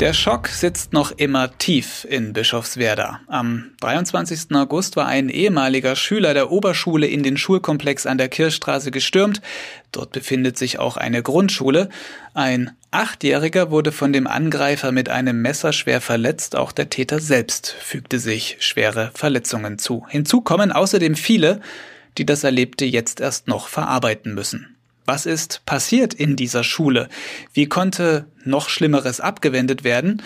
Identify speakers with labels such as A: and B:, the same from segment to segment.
A: Der Schock sitzt noch immer tief in Bischofswerda. Am 23. August war ein ehemaliger Schüler der Oberschule in den Schulkomplex an der Kirchstraße gestürmt. Dort befindet sich auch eine Grundschule. Ein Achtjähriger wurde von dem Angreifer mit einem Messer schwer verletzt. Auch der Täter selbst fügte sich schwere Verletzungen zu. Hinzu kommen außerdem viele, die das Erlebte jetzt erst noch verarbeiten müssen. Was ist passiert in dieser Schule? Wie konnte noch Schlimmeres abgewendet werden?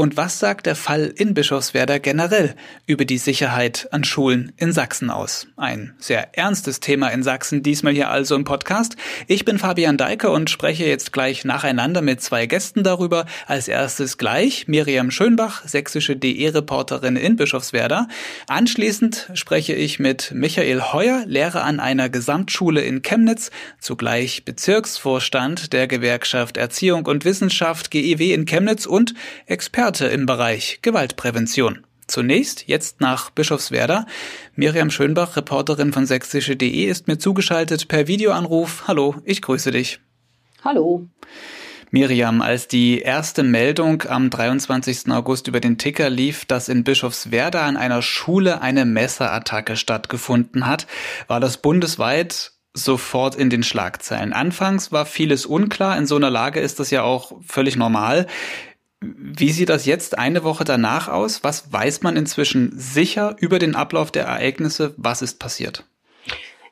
A: Und was sagt der Fall in Bischofswerda generell über die Sicherheit an Schulen in Sachsen aus? Ein sehr ernstes Thema in Sachsen, diesmal hier also im Podcast. Ich bin Fabian Deike und spreche jetzt gleich nacheinander mit zwei Gästen darüber. Als erstes gleich Miriam Schönbach, sächsische DE-Reporterin in Bischofswerda. Anschließend spreche ich mit Michael Heuer, Lehrer an einer Gesamtschule in Chemnitz, zugleich Bezirksvorstand der Gewerkschaft Erziehung und Wissenschaft GEW in Chemnitz und Experte Experte im Bereich Gewaltprävention. Zunächst, jetzt nach Bischofswerda. Miriam Schönbach, Reporterin von sächsische.de, ist mir zugeschaltet per Videoanruf. Hallo, ich grüße dich.
B: Hallo.
A: Miriam, als die erste Meldung am 23. August über den Ticker lief, dass in Bischofswerda an einer Schule eine Messerattacke stattgefunden hat, war das bundesweit sofort in den Schlagzeilen. Anfangs war vieles unklar. In so einer Lage ist das ja auch völlig normal. Wie sieht das jetzt eine Woche danach aus? Was weiß man inzwischen sicher über den Ablauf der Ereignisse? Was ist passiert?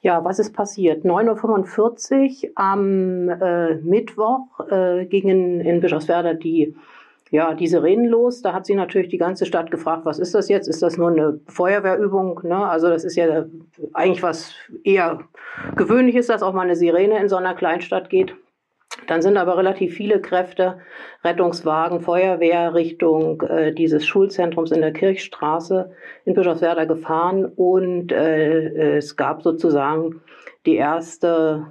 B: Ja, was ist passiert? 9.45 Uhr am äh, Mittwoch äh, gingen in Bischofswerda die, ja, die Sirenen los. Da hat sie natürlich die ganze Stadt gefragt, was ist das jetzt? Ist das nur eine Feuerwehrübung? Ne? Also das ist ja eigentlich was eher gewöhnliches, dass auch mal eine Sirene in so einer Kleinstadt geht. Dann sind aber relativ viele Kräfte, Rettungswagen, Feuerwehr Richtung äh, dieses Schulzentrums in der Kirchstraße in Bischofswerda gefahren und äh, es gab sozusagen die erste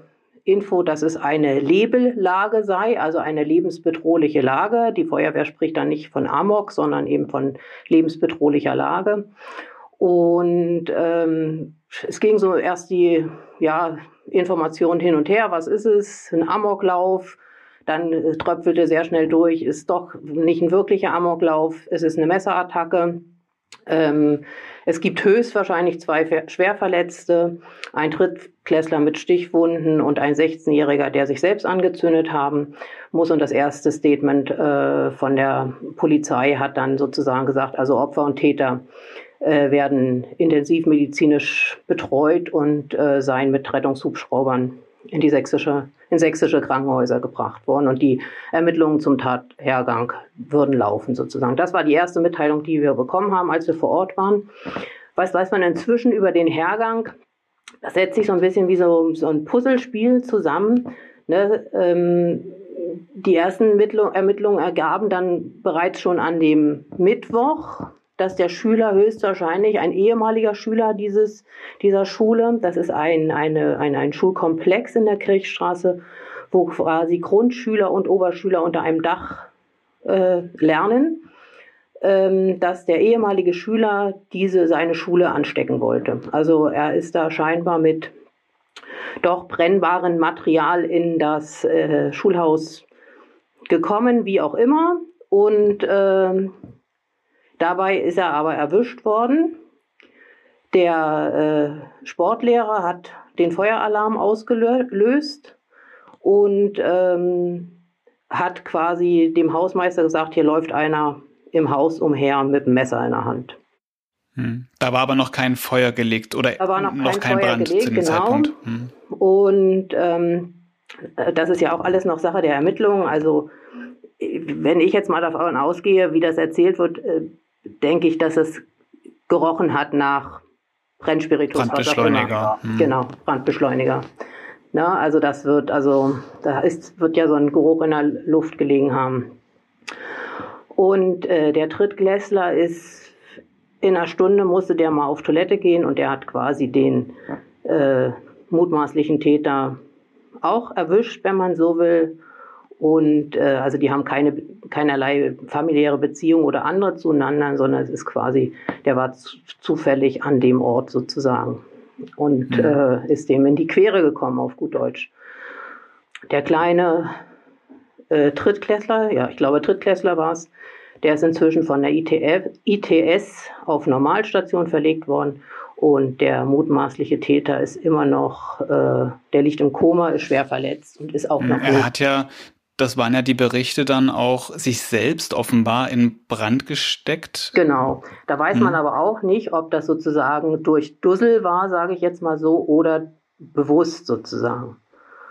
B: Info, dass es eine Lebellage sei, also eine lebensbedrohliche Lage. Die Feuerwehr spricht dann nicht von Amok, sondern eben von lebensbedrohlicher Lage. Und ähm, es ging so erst die ja, Informationen hin und her. Was ist es? Ein Amoklauf. Dann äh, tröpfelte sehr schnell durch, ist doch nicht ein wirklicher Amoklauf, es ist eine Messerattacke. Ähm, es gibt höchstwahrscheinlich zwei Schwerverletzte, ein Drittklässler mit Stichwunden und ein 16-Jähriger, der sich selbst angezündet haben muss. Und das erste Statement äh, von der Polizei hat dann sozusagen gesagt, also Opfer und Täter äh, werden intensivmedizinisch betreut und äh, seien mit Rettungshubschraubern in die sächsische, in sächsische Krankenhäuser gebracht worden und die Ermittlungen zum Tathergang würden laufen sozusagen. Das war die erste Mitteilung, die wir bekommen haben, als wir vor Ort waren. Was weiß man inzwischen über den Hergang? Das setzt sich so ein bisschen wie so, so ein Puzzlespiel zusammen. Ne? Ähm, die ersten Ermittlungen ergaben dann bereits schon an dem Mittwoch, dass der Schüler höchstwahrscheinlich ein ehemaliger Schüler dieses, dieser Schule, das ist ein, eine, ein, ein Schulkomplex in der Kirchstraße, wo quasi Grundschüler und Oberschüler unter einem Dach äh, lernen, ähm, dass der ehemalige Schüler diese seine Schule anstecken wollte. Also er ist da scheinbar mit doch brennbarem Material in das äh, Schulhaus gekommen, wie auch immer. Und äh, Dabei ist er aber erwischt worden. Der äh, Sportlehrer hat den Feueralarm ausgelöst und ähm, hat quasi dem Hausmeister gesagt, hier läuft einer im Haus umher mit dem Messer in der Hand.
A: Hm. Da war aber noch kein Feuer gelegt oder
B: noch, noch kein, kein Brand gelegt, zu dem genau. Zeitpunkt. Hm. Und ähm, das ist ja auch alles noch Sache der Ermittlungen. Also wenn ich jetzt mal davon ausgehe, wie das erzählt wird, äh, denke ich, dass es gerochen hat nach Brennspiritus.
A: Brandbeschleuniger.
B: Hm. Genau, Brandbeschleuniger. Na, also das wird, also da ist, wird ja so ein Geruch in der Luft gelegen haben. Und äh, der Drittklässler ist in einer Stunde musste der mal auf Toilette gehen und der hat quasi den äh, mutmaßlichen Täter auch erwischt, wenn man so will. Und äh, also die haben keine keinerlei familiäre Beziehung oder andere zueinander, sondern es ist quasi, der war zufällig an dem Ort sozusagen und mhm. äh, ist dem in die Quere gekommen auf gut Deutsch. Der kleine äh, Drittklässler, ja, ich glaube Drittklässler war es, der ist inzwischen von der ITF, ITS auf Normalstation verlegt worden und der mutmaßliche Täter ist immer noch, äh, der liegt im Koma, ist schwer verletzt und ist auch noch.
A: Er hat ja, das waren ja die Berichte dann auch, sich selbst offenbar in Brand gesteckt.
B: Genau. Da weiß hm. man aber auch nicht, ob das sozusagen durch Dussel war, sage ich jetzt mal so, oder bewusst sozusagen.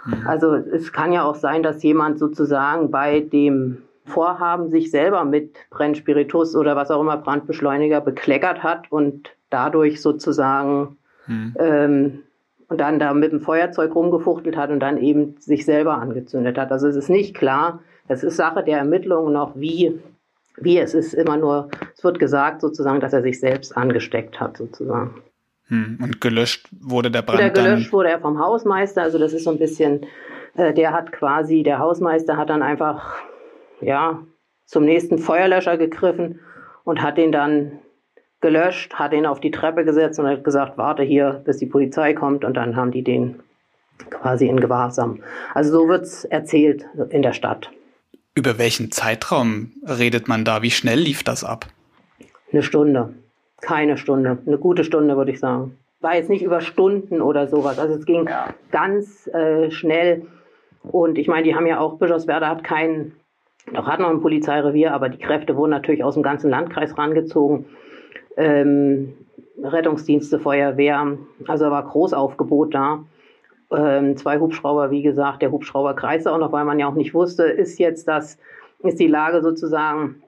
B: Hm. Also es kann ja auch sein, dass jemand sozusagen bei dem Vorhaben sich selber mit Brennspiritus oder was auch immer Brandbeschleuniger bekleckert hat und dadurch sozusagen hm. ähm, und dann da mit dem Feuerzeug rumgefuchtelt hat und dann eben sich selber angezündet hat. Also es ist nicht klar, es ist Sache der Ermittlungen noch, wie, wie es ist immer nur, es wird gesagt sozusagen, dass er sich selbst angesteckt hat sozusagen.
A: Hm. Und gelöscht wurde der Brand.
B: Oder gelöscht wurde er vom Hausmeister, also das ist so ein bisschen, äh, der hat quasi, der Hausmeister hat dann einfach, ja, zum nächsten Feuerlöscher gegriffen und hat den dann gelöscht, hat ihn auf die Treppe gesetzt und hat gesagt, warte hier, bis die Polizei kommt und dann haben die den quasi in Gewahrsam. Also so wird's erzählt in der Stadt.
A: Über welchen Zeitraum redet man da? Wie schnell lief das ab?
B: Eine Stunde. Keine Stunde. Eine gute Stunde, würde ich sagen. War jetzt nicht über Stunden oder sowas. Also es ging ja. ganz äh, schnell. Und ich meine, die haben ja auch, Bischofswerda hat keinen, doch hat noch ein Polizeirevier, aber die Kräfte wurden natürlich aus dem ganzen Landkreis rangezogen ähm, Rettungsdienste, Feuerwehr. Also war Großaufgebot da. Ähm, zwei Hubschrauber, wie gesagt, der Hubschrauber kreiste auch noch, weil man ja auch nicht wusste, ist jetzt das, ist die Lage sozusagen,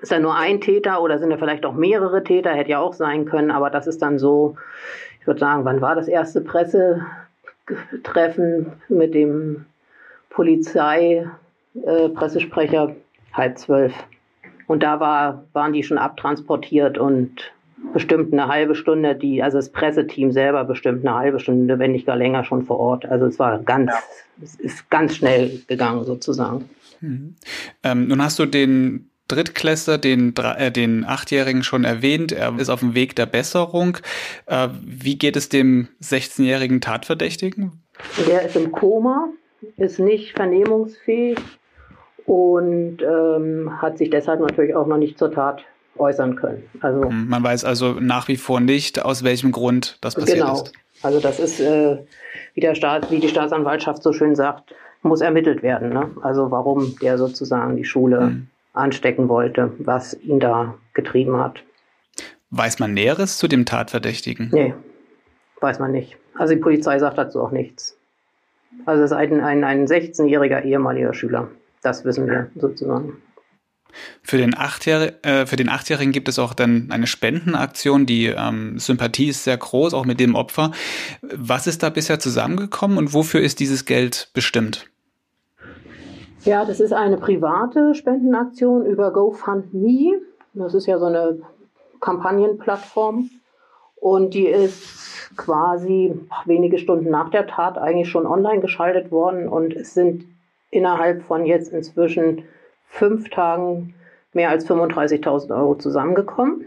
B: ist da nur ein Täter oder sind da vielleicht auch mehrere Täter, hätte ja auch sein können, aber das ist dann so, ich würde sagen, wann war das erste Pressetreffen mit dem Polizei-Pressesprecher? Äh, Halb zwölf. Und da war, waren die schon abtransportiert und bestimmt eine halbe Stunde, die, also das Presseteam selber bestimmt eine halbe Stunde, wenn nicht gar länger schon vor Ort. Also es war ganz, ja. es ist ganz schnell gegangen sozusagen.
A: Mhm. Ähm, nun hast du den Drittklässler, den, äh, den Achtjährigen schon erwähnt. Er ist auf dem Weg der Besserung. Äh, wie geht es dem 16-jährigen Tatverdächtigen?
B: Der ist im Koma, ist nicht vernehmungsfähig und ähm, hat sich deshalb natürlich auch noch nicht zur Tat äußern können.
A: Also hm, man weiß also nach wie vor nicht, aus welchem Grund das passiert genau. ist.
B: Also das ist, äh, wie, der Staat, wie die Staatsanwaltschaft so schön sagt, muss ermittelt werden. Ne? Also warum der sozusagen die Schule hm. anstecken wollte, was ihn da getrieben hat.
A: Weiß man Näheres zu dem Tatverdächtigen?
B: Nee, weiß man nicht. Also die Polizei sagt dazu auch nichts. Also es ist ein, ein, ein 16-jähriger ehemaliger Schüler. Das wissen wir sozusagen.
A: Für den, Achtjähr äh, für den Achtjährigen gibt es auch dann eine Spendenaktion. Die ähm, Sympathie ist sehr groß, auch mit dem Opfer. Was ist da bisher zusammengekommen und wofür ist dieses Geld bestimmt?
B: Ja, das ist eine private Spendenaktion über GoFundMe. Das ist ja so eine Kampagnenplattform. Und die ist quasi wenige Stunden nach der Tat eigentlich schon online geschaltet worden. Und es sind innerhalb von jetzt inzwischen fünf Tagen mehr als 35.000 Euro zusammengekommen.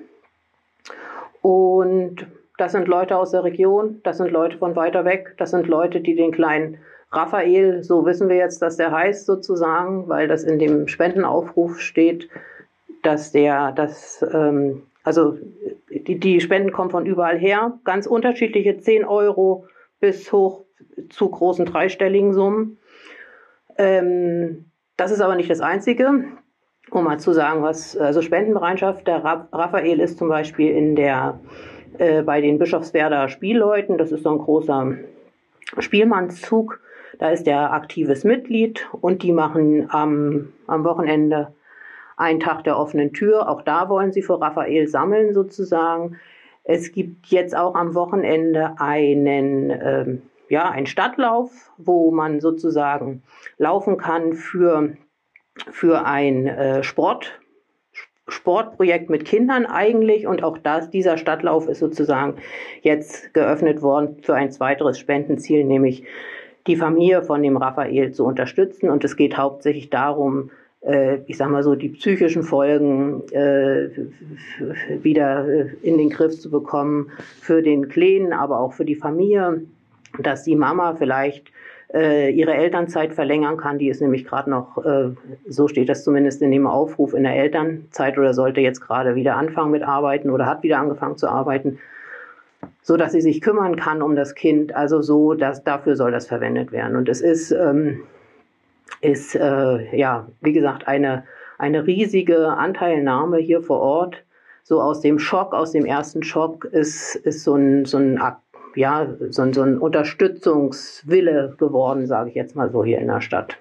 B: Und das sind Leute aus der Region, das sind Leute von weiter weg, das sind Leute, die den kleinen Raphael, so wissen wir jetzt, dass der heißt sozusagen, weil das in dem Spendenaufruf steht, dass der, das, ähm, also die, die Spenden kommen von überall her, ganz unterschiedliche 10 Euro bis hoch zu großen dreistelligen Summen. Ähm, das ist aber nicht das Einzige. Um mal zu sagen, was, also Spendenbereitschaft, der Raphael ist zum Beispiel in der, äh, bei den Bischofswerder Spielleuten, das ist so ein großer Spielmannszug, da ist er aktives Mitglied und die machen am, am Wochenende einen Tag der offenen Tür. Auch da wollen sie für Raphael sammeln sozusagen. Es gibt jetzt auch am Wochenende einen, ähm, ja, ein Stadtlauf, wo man sozusagen laufen kann für, für ein äh, Sport, Sportprojekt mit Kindern eigentlich und auch das, dieser Stadtlauf ist sozusagen jetzt geöffnet worden für ein weiteres Spendenziel, nämlich die Familie von dem Raphael zu unterstützen. Und es geht hauptsächlich darum, äh, ich sag mal so, die psychischen Folgen äh, wieder äh, in den Griff zu bekommen für den Kleinen, aber auch für die Familie, dass die Mama vielleicht äh, ihre Elternzeit verlängern kann. Die ist nämlich gerade noch, äh, so steht das zumindest in dem Aufruf, in der Elternzeit oder sollte jetzt gerade wieder anfangen mit Arbeiten oder hat wieder angefangen zu arbeiten, so dass sie sich kümmern kann um das Kind. Also so, dass dafür soll das verwendet werden. Und es ist, ähm, ist äh, ja, wie gesagt, eine, eine riesige Anteilnahme hier vor Ort. So aus dem Schock, aus dem ersten Schock ist, ist so ein, so ein Akt ja, so, so ein Unterstützungswille geworden, sage ich jetzt mal so hier in der Stadt.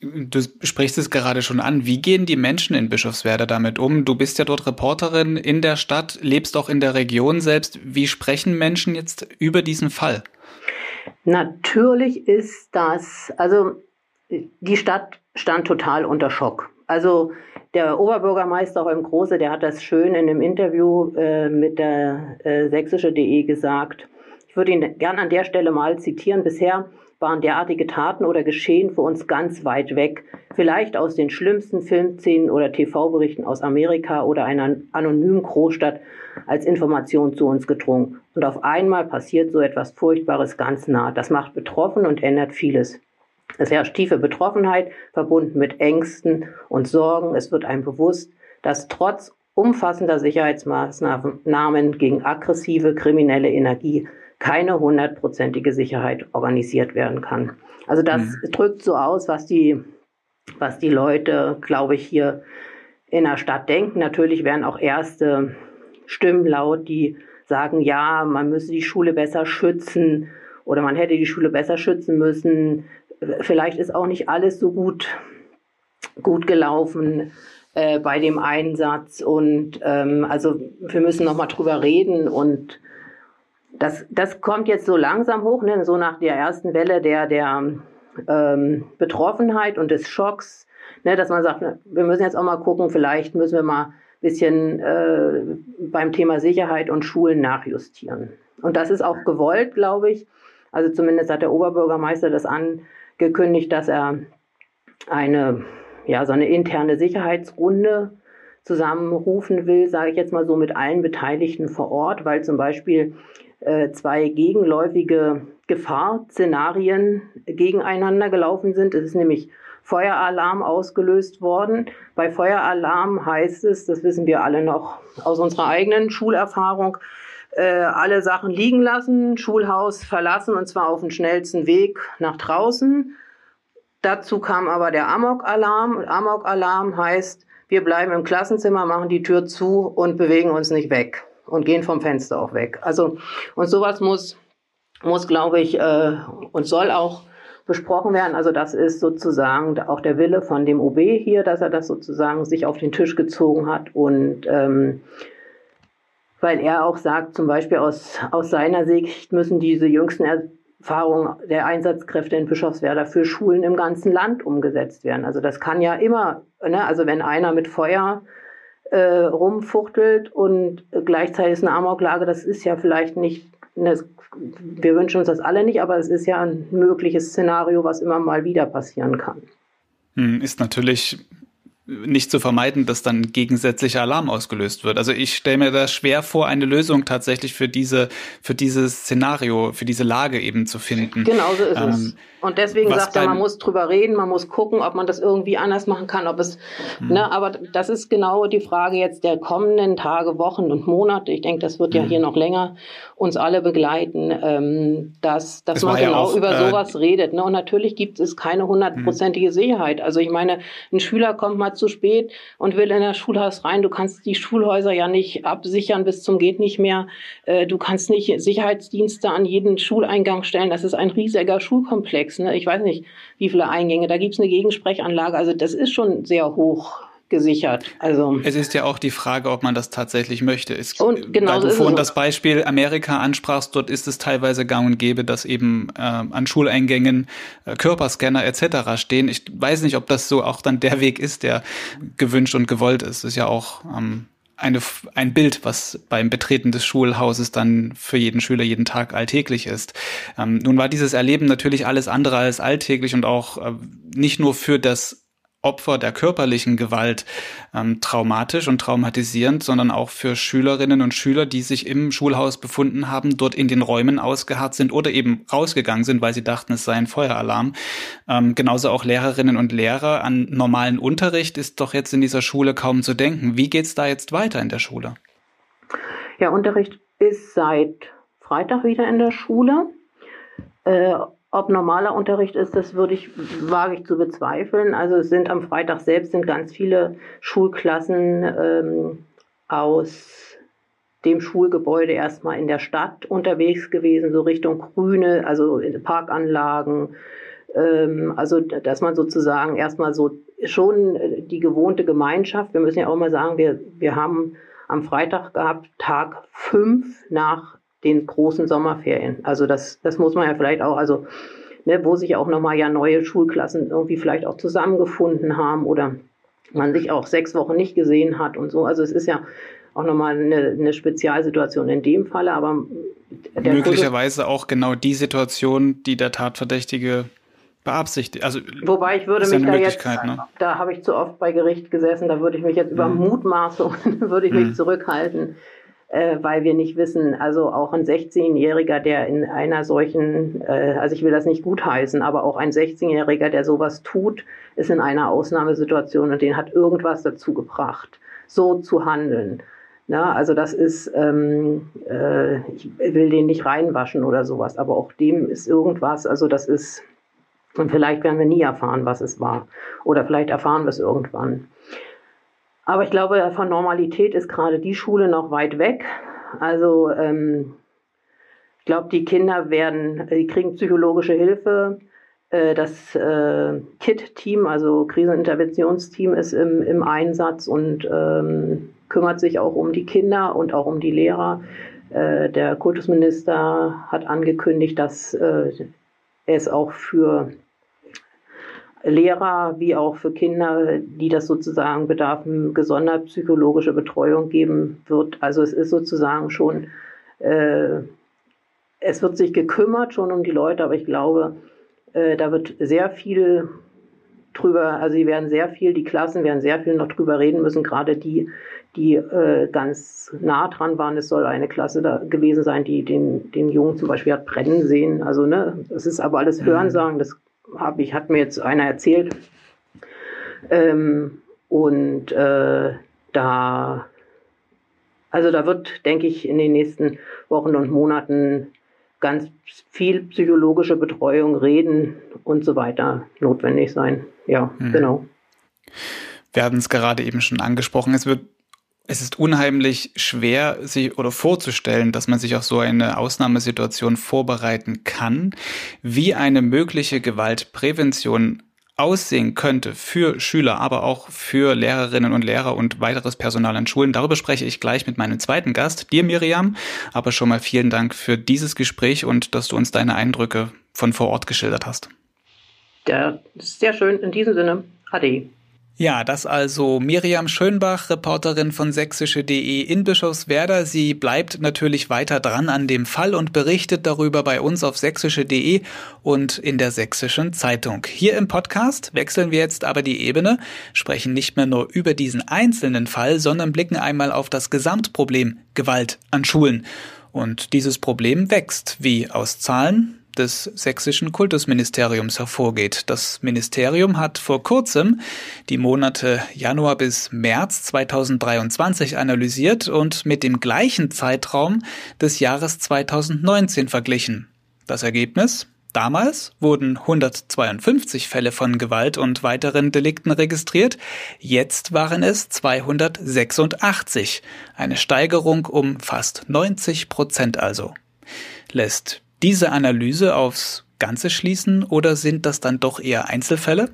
A: Du sprichst es gerade schon an. Wie gehen die Menschen in Bischofswerda damit um? Du bist ja dort Reporterin in der Stadt, lebst auch in der Region selbst. Wie sprechen Menschen jetzt über diesen Fall?
B: Natürlich ist das, also die Stadt stand total unter Schock. Also der Oberbürgermeister Holm Große, der hat das schön in einem Interview äh, mit der äh, sächsische.de gesagt. Ich würde ihn gern an der Stelle mal zitieren. Bisher waren derartige Taten oder Geschehen für uns ganz weit weg. Vielleicht aus den schlimmsten Filmszenen oder TV-Berichten aus Amerika oder einer anonymen Großstadt als Information zu uns gedrungen. Und auf einmal passiert so etwas Furchtbares ganz nah. Das macht betroffen und ändert vieles. Es herrscht tiefe Betroffenheit, verbunden mit Ängsten und Sorgen. Es wird einem bewusst, dass trotz umfassender Sicherheitsmaßnahmen gegen aggressive kriminelle Energie keine hundertprozentige Sicherheit organisiert werden kann. Also das mhm. drückt so aus, was die, was die Leute, glaube ich, hier in der Stadt denken. Natürlich werden auch erste Stimmen laut, die sagen, ja, man müsse die Schule besser schützen oder man hätte die Schule besser schützen müssen. Vielleicht ist auch nicht alles so gut, gut gelaufen äh, bei dem Einsatz. Und ähm, also wir müssen nochmal drüber reden und das, das kommt jetzt so langsam hoch, ne? so nach der ersten Welle der, der ähm, Betroffenheit und des Schocks, ne? dass man sagt, ne, wir müssen jetzt auch mal gucken, vielleicht müssen wir mal ein bisschen äh, beim Thema Sicherheit und Schulen nachjustieren. Und das ist auch gewollt, glaube ich. Also zumindest hat der Oberbürgermeister das angekündigt, dass er eine, ja, so eine interne Sicherheitsrunde zusammenrufen will, sage ich jetzt mal so, mit allen Beteiligten vor Ort, weil zum Beispiel zwei gegenläufige Gefahrszenarien gegeneinander gelaufen sind. Es ist nämlich Feueralarm ausgelöst worden. Bei Feueralarm heißt es, das wissen wir alle noch aus unserer eigenen Schulerfahrung, äh, alle Sachen liegen lassen, Schulhaus verlassen und zwar auf dem schnellsten Weg nach draußen. Dazu kam aber der Amok-Alarm. Amok-Alarm heißt, wir bleiben im Klassenzimmer, machen die Tür zu und bewegen uns nicht weg und gehen vom Fenster auch weg. Also, und sowas muss, muss glaube ich, äh, und soll auch besprochen werden. Also das ist sozusagen auch der Wille von dem OB hier, dass er das sozusagen sich auf den Tisch gezogen hat und ähm, weil er auch sagt, zum Beispiel aus, aus seiner Sicht müssen diese jüngsten Erfahrungen der Einsatzkräfte in Bischofswerda für Schulen im ganzen Land umgesetzt werden. Also das kann ja immer, ne? also wenn einer mit Feuer äh, rumfuchtelt und gleichzeitig ist eine Amoklage, das ist ja vielleicht nicht, eine, wir wünschen uns das alle nicht, aber es ist ja ein mögliches Szenario, was immer mal wieder passieren kann.
A: Hm, ist natürlich nicht zu vermeiden, dass dann gegensätzlicher Alarm ausgelöst wird. Also ich stelle mir da schwer vor, eine Lösung tatsächlich für diese, für dieses Szenario, für diese Lage eben zu finden.
B: Genau so ist ähm, es. Und deswegen sagt er, man muss drüber reden, man muss gucken, ob man das irgendwie anders machen kann, ob es, hm. ne, aber das ist genau die Frage jetzt der kommenden Tage, Wochen und Monate. Ich denke, das wird ja hm. hier noch länger uns alle begleiten, ähm, dass, dass man genau ja auch, über äh, sowas redet. Ne? Und natürlich gibt es keine hundertprozentige hm. Sicherheit. Also ich meine, ein Schüler kommt mal zu spät und will in das Schulhaus rein. Du kannst die Schulhäuser ja nicht absichern bis zum geht nicht mehr. Äh, du kannst nicht Sicherheitsdienste an jeden Schuleingang stellen. Das ist ein riesiger Schulkomplex. Ne? Ich weiß nicht, wie viele Eingänge. Da gibt es eine Gegensprechanlage. Also das ist schon sehr hoch gesichert. Also
A: es ist ja auch die Frage, ob man das tatsächlich möchte. Es, und genau weil du vorhin das Beispiel Amerika ansprachst, dort ist es teilweise gang und gäbe, dass eben äh, an Schuleingängen äh, Körperscanner etc. stehen. Ich weiß nicht, ob das so auch dann der Weg ist, der gewünscht und gewollt ist. Das ist ja auch ähm, eine, ein Bild, was beim Betreten des Schulhauses dann für jeden Schüler jeden Tag alltäglich ist. Ähm, nun war dieses Erleben natürlich alles andere als alltäglich und auch äh, nicht nur für das Opfer der körperlichen Gewalt ähm, traumatisch und traumatisierend, sondern auch für Schülerinnen und Schüler, die sich im Schulhaus befunden haben, dort in den Räumen ausgeharrt sind oder eben rausgegangen sind, weil sie dachten, es sei ein Feueralarm. Ähm, genauso auch Lehrerinnen und Lehrer. An normalen Unterricht ist doch jetzt in dieser Schule kaum zu denken. Wie geht's da jetzt weiter in der Schule?
B: Ja, Unterricht ist seit Freitag wieder in der Schule. Äh, ob normaler Unterricht ist, das würde ich, wage ich zu bezweifeln. Also es sind am Freitag selbst sind ganz viele Schulklassen ähm, aus dem Schulgebäude erstmal in der Stadt unterwegs gewesen, so Richtung Grüne, also Parkanlagen. Ähm, also dass man sozusagen erstmal so schon die gewohnte Gemeinschaft, wir müssen ja auch mal sagen, wir, wir haben am Freitag gehabt, Tag fünf nach den großen Sommerferien. Also das, das muss man ja vielleicht auch, also ne, wo sich auch nochmal ja neue Schulklassen irgendwie vielleicht auch zusammengefunden haben oder man sich auch sechs Wochen nicht gesehen hat und so. Also es ist ja auch nochmal eine, eine Spezialsituation in dem Falle, aber
A: möglicherweise auch genau die Situation, die der Tatverdächtige beabsichtigt. Also
B: wobei ich würde mich da jetzt, ne? da habe ich zu oft bei Gericht gesessen, da würde ich mich jetzt über mhm. Mutmaßungen würde ich mich mhm. zurückhalten äh, weil wir nicht wissen, also auch ein 16-Jähriger, der in einer solchen, äh, also ich will das nicht gutheißen, aber auch ein 16-Jähriger, der sowas tut, ist in einer Ausnahmesituation und den hat irgendwas dazu gebracht, so zu handeln. Na, also das ist, ähm, äh, ich will den nicht reinwaschen oder sowas, aber auch dem ist irgendwas, also das ist, und vielleicht werden wir nie erfahren, was es war. Oder vielleicht erfahren wir es irgendwann. Aber ich glaube, von Normalität ist gerade die Schule noch weit weg. Also ähm, ich glaube, die Kinder werden, die kriegen psychologische Hilfe. Äh, das äh, KIT-Team, also Kriseninterventionsteam, ist im, im Einsatz und ähm, kümmert sich auch um die Kinder und auch um die Lehrer. Äh, der Kultusminister hat angekündigt, dass äh, es auch für Lehrer wie auch für Kinder, die das sozusagen bedarfen, gesondert psychologische Betreuung geben wird. Also es ist sozusagen schon, äh, es wird sich gekümmert schon um die Leute, aber ich glaube, äh, da wird sehr viel drüber, also sie werden sehr viel, die Klassen werden sehr viel noch drüber reden müssen, gerade die, die äh, ganz nah dran waren. Es soll eine Klasse da gewesen sein, die den, den Jungen zum Beispiel hat brennen sehen. Also, ne, das ist aber alles mhm. Hörensagen, das habe ich, hat mir jetzt einer erzählt. Ähm, und äh, da, also da wird, denke ich, in den nächsten Wochen und Monaten ganz viel psychologische Betreuung, Reden und so weiter notwendig sein. Ja, mhm. genau.
A: Wir hatten es gerade eben schon angesprochen. Es wird es ist unheimlich schwer, sich oder vorzustellen, dass man sich auf so eine Ausnahmesituation vorbereiten kann, wie eine mögliche Gewaltprävention aussehen könnte für Schüler, aber auch für Lehrerinnen und Lehrer und weiteres Personal an Schulen. Darüber spreche ich gleich mit meinem zweiten Gast, dir Miriam. Aber schon mal vielen Dank für dieses Gespräch und dass du uns deine Eindrücke von vor Ort geschildert hast.
B: Ja, sehr schön. In diesem Sinne, Ade.
A: Ja, das also Miriam Schönbach, Reporterin von sächsische.de in Bischofswerda. Sie bleibt natürlich weiter dran an dem Fall und berichtet darüber bei uns auf sächsische.de und in der Sächsischen Zeitung. Hier im Podcast wechseln wir jetzt aber die Ebene, sprechen nicht mehr nur über diesen einzelnen Fall, sondern blicken einmal auf das Gesamtproblem Gewalt an Schulen. Und dieses Problem wächst, wie aus Zahlen, des sächsischen Kultusministeriums hervorgeht. Das Ministerium hat vor kurzem die Monate Januar bis März 2023 analysiert und mit dem gleichen Zeitraum des Jahres 2019 verglichen. Das Ergebnis? Damals wurden 152 Fälle von Gewalt und weiteren Delikten registriert, jetzt waren es 286, eine Steigerung um fast 90 Prozent also. Lässt diese Analyse aufs Ganze schließen oder sind das dann doch eher Einzelfälle?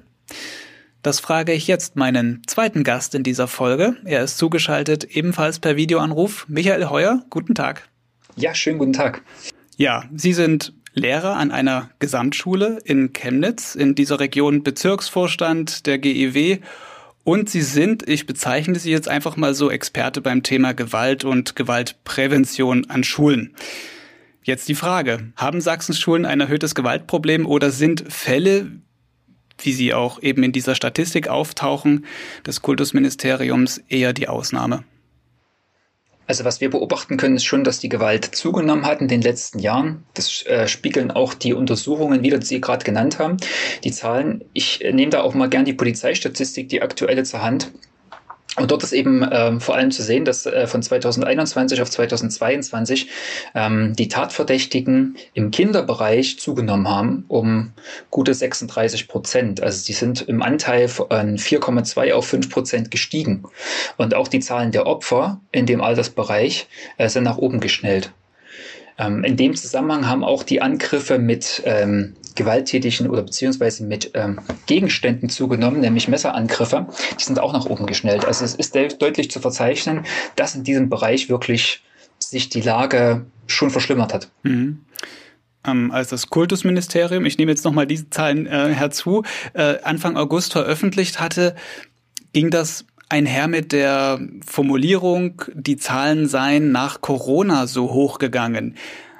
A: Das frage ich jetzt meinen zweiten Gast in dieser Folge. Er ist zugeschaltet ebenfalls per Videoanruf. Michael Heuer, guten Tag.
C: Ja, schönen guten Tag.
A: Ja, Sie sind Lehrer an einer Gesamtschule in Chemnitz, in dieser Region Bezirksvorstand der GEW Und Sie sind, ich bezeichne Sie jetzt einfach mal so, Experte beim Thema Gewalt und Gewaltprävention an Schulen. Jetzt die Frage, haben Sachsens Schulen ein erhöhtes Gewaltproblem oder sind Fälle, wie sie auch eben in dieser Statistik auftauchen, des Kultusministeriums eher die Ausnahme?
C: Also was wir beobachten können, ist schon, dass die Gewalt zugenommen hat in den letzten Jahren. Das äh, spiegeln auch die Untersuchungen wieder, die Sie gerade genannt haben. Die Zahlen, ich äh, nehme da auch mal gern die Polizeistatistik, die aktuelle zur Hand. Und dort ist eben ähm, vor allem zu sehen, dass äh, von 2021 auf 2022 ähm, die Tatverdächtigen im Kinderbereich zugenommen haben um gute 36 Prozent. Also die sind im Anteil von 4,2 auf 5 Prozent gestiegen. Und auch die Zahlen der Opfer in dem Altersbereich äh, sind nach oben geschnellt. Ähm, in dem Zusammenhang haben auch die Angriffe mit ähm, gewalttätigen oder beziehungsweise mit ähm, Gegenständen zugenommen, nämlich Messerangriffe. Die sind auch nach oben geschnellt. Also es ist deutlich zu verzeichnen, dass in diesem Bereich wirklich sich die Lage schon verschlimmert hat.
A: Mhm. Ähm, als das Kultusministerium, ich nehme jetzt nochmal diese Zahlen äh, herzu, äh, Anfang August veröffentlicht hatte, ging das einher mit der Formulierung, die Zahlen seien nach Corona so hochgegangen.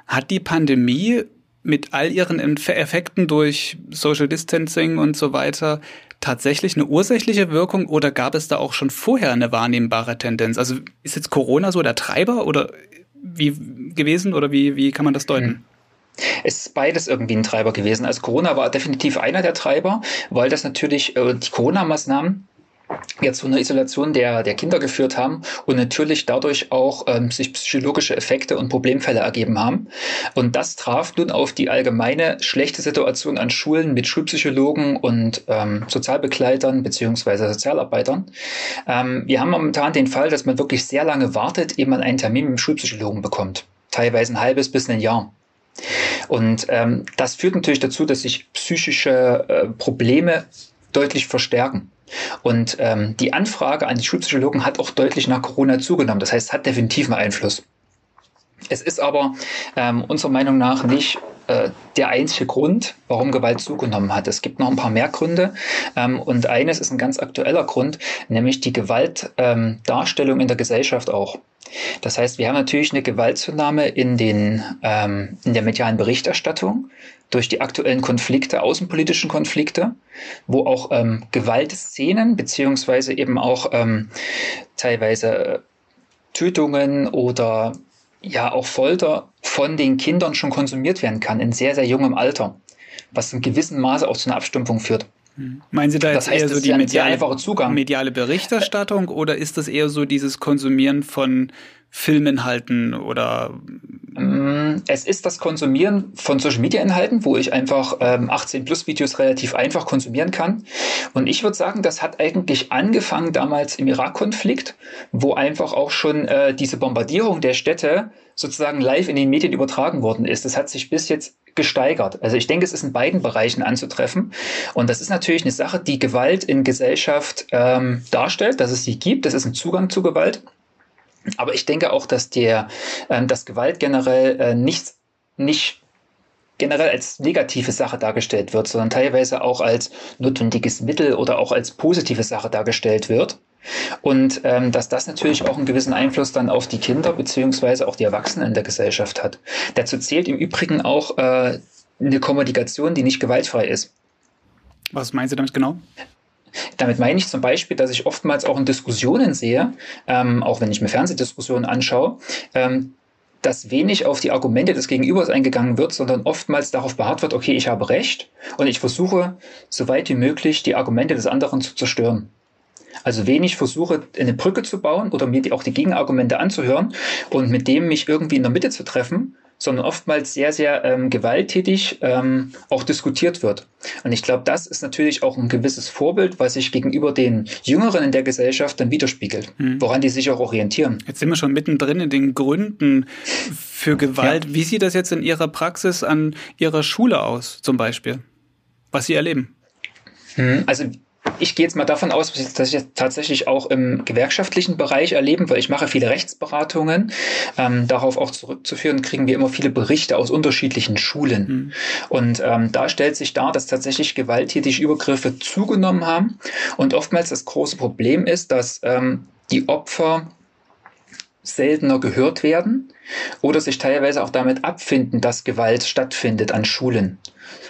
A: Hat die Pandemie mit all ihren Effekten durch Social Distancing und so weiter tatsächlich eine ursächliche Wirkung oder gab es da auch schon vorher eine wahrnehmbare Tendenz? Also ist jetzt Corona so der Treiber oder wie gewesen oder wie, wie kann man das deuten? Hm.
C: Es ist beides irgendwie ein Treiber gewesen. Also Corona war definitiv einer der Treiber, weil das natürlich äh, die Corona-Maßnahmen jetzt zu einer Isolation der, der Kinder geführt haben und natürlich dadurch auch ähm, sich psychologische Effekte und Problemfälle ergeben haben. Und das traf nun auf die allgemeine schlechte Situation an Schulen mit Schulpsychologen und ähm, Sozialbegleitern beziehungsweise Sozialarbeitern. Ähm, wir haben momentan den Fall, dass man wirklich sehr lange wartet, ehe man einen Termin mit dem Schulpsychologen bekommt. Teilweise ein halbes bis ein Jahr. Und ähm, das führt natürlich dazu, dass sich psychische äh, Probleme deutlich verstärken. Und ähm, die Anfrage an die Schulpsychologen hat auch deutlich nach Corona zugenommen. Das heißt, hat definitiv einen Einfluss. Es ist aber ähm, unserer Meinung nach nicht äh, der einzige Grund, warum Gewalt zugenommen hat. Es gibt noch ein paar mehr Gründe. Ähm, und eines ist ein ganz aktueller Grund, nämlich die Gewaltdarstellung ähm, in der Gesellschaft auch. Das heißt, wir haben natürlich eine Gewaltzunahme in, den, ähm, in der medialen Berichterstattung durch die aktuellen Konflikte, außenpolitischen Konflikte, wo auch ähm, Gewaltszenen beziehungsweise eben auch ähm, teilweise Tötungen oder ja auch Folter von den Kindern schon konsumiert werden kann in sehr, sehr jungem Alter, was in gewissem Maße auch zu einer Abstumpfung führt.
A: Hm. Meinen Sie da jetzt das heißt, eher so die mediale, mediale Berichterstattung oder ist das eher so dieses Konsumieren von Filminhalten oder?
C: Mm, es ist das Konsumieren von Social Media Inhalten, wo ich einfach ähm, 18 Plus Videos relativ einfach konsumieren kann. Und ich würde sagen, das hat eigentlich angefangen damals im Irak-Konflikt, wo einfach auch schon äh, diese Bombardierung der Städte sozusagen live in den Medien übertragen worden ist. Das hat sich bis jetzt gesteigert. Also ich denke, es ist in beiden Bereichen anzutreffen. Und das ist natürlich eine Sache, die Gewalt in Gesellschaft ähm, darstellt, dass es sie gibt. Das ist ein Zugang zu Gewalt. Aber ich denke auch, dass der, äh, dass Gewalt generell äh, nicht, nicht generell als negative Sache dargestellt wird, sondern teilweise auch als notwendiges Mittel oder auch als positive Sache dargestellt wird. Und ähm, dass das natürlich auch einen gewissen Einfluss dann auf die Kinder beziehungsweise auch die Erwachsenen in der Gesellschaft hat. Dazu zählt im Übrigen auch äh, eine Kommunikation, die nicht gewaltfrei ist.
A: Was meinen Sie damit genau?
C: Damit meine ich zum Beispiel, dass ich oftmals auch in Diskussionen sehe, ähm, auch wenn ich mir Fernsehdiskussionen anschaue, ähm, dass wenig auf die Argumente des Gegenübers eingegangen wird, sondern oftmals darauf beharrt wird, okay, ich habe Recht und ich versuche, so weit wie möglich die Argumente des anderen zu zerstören. Also wenig versuche, eine Brücke zu bauen oder mir die, auch die Gegenargumente anzuhören und mit dem mich irgendwie in der Mitte zu treffen sondern oftmals sehr, sehr ähm, gewalttätig ähm, auch diskutiert wird. Und ich glaube, das ist natürlich auch ein gewisses Vorbild, was sich gegenüber den Jüngeren in der Gesellschaft dann widerspiegelt, mhm. woran die sich auch orientieren.
A: Jetzt sind wir schon mittendrin in den Gründen für Gewalt. Ja. Wie sieht das jetzt in Ihrer Praxis an Ihrer Schule aus, zum Beispiel? Was Sie erleben?
C: Mhm. Also ich gehe jetzt mal davon aus, dass ich das tatsächlich auch im gewerkschaftlichen Bereich erleben, weil ich mache viele Rechtsberatungen. Ähm, darauf auch zurückzuführen, kriegen wir immer viele Berichte aus unterschiedlichen Schulen. Mhm. Und ähm, da stellt sich dar, dass tatsächlich gewalttätige Übergriffe zugenommen haben. Und oftmals das große Problem ist, dass ähm, die Opfer seltener gehört werden oder sich teilweise auch damit abfinden, dass Gewalt stattfindet an Schulen.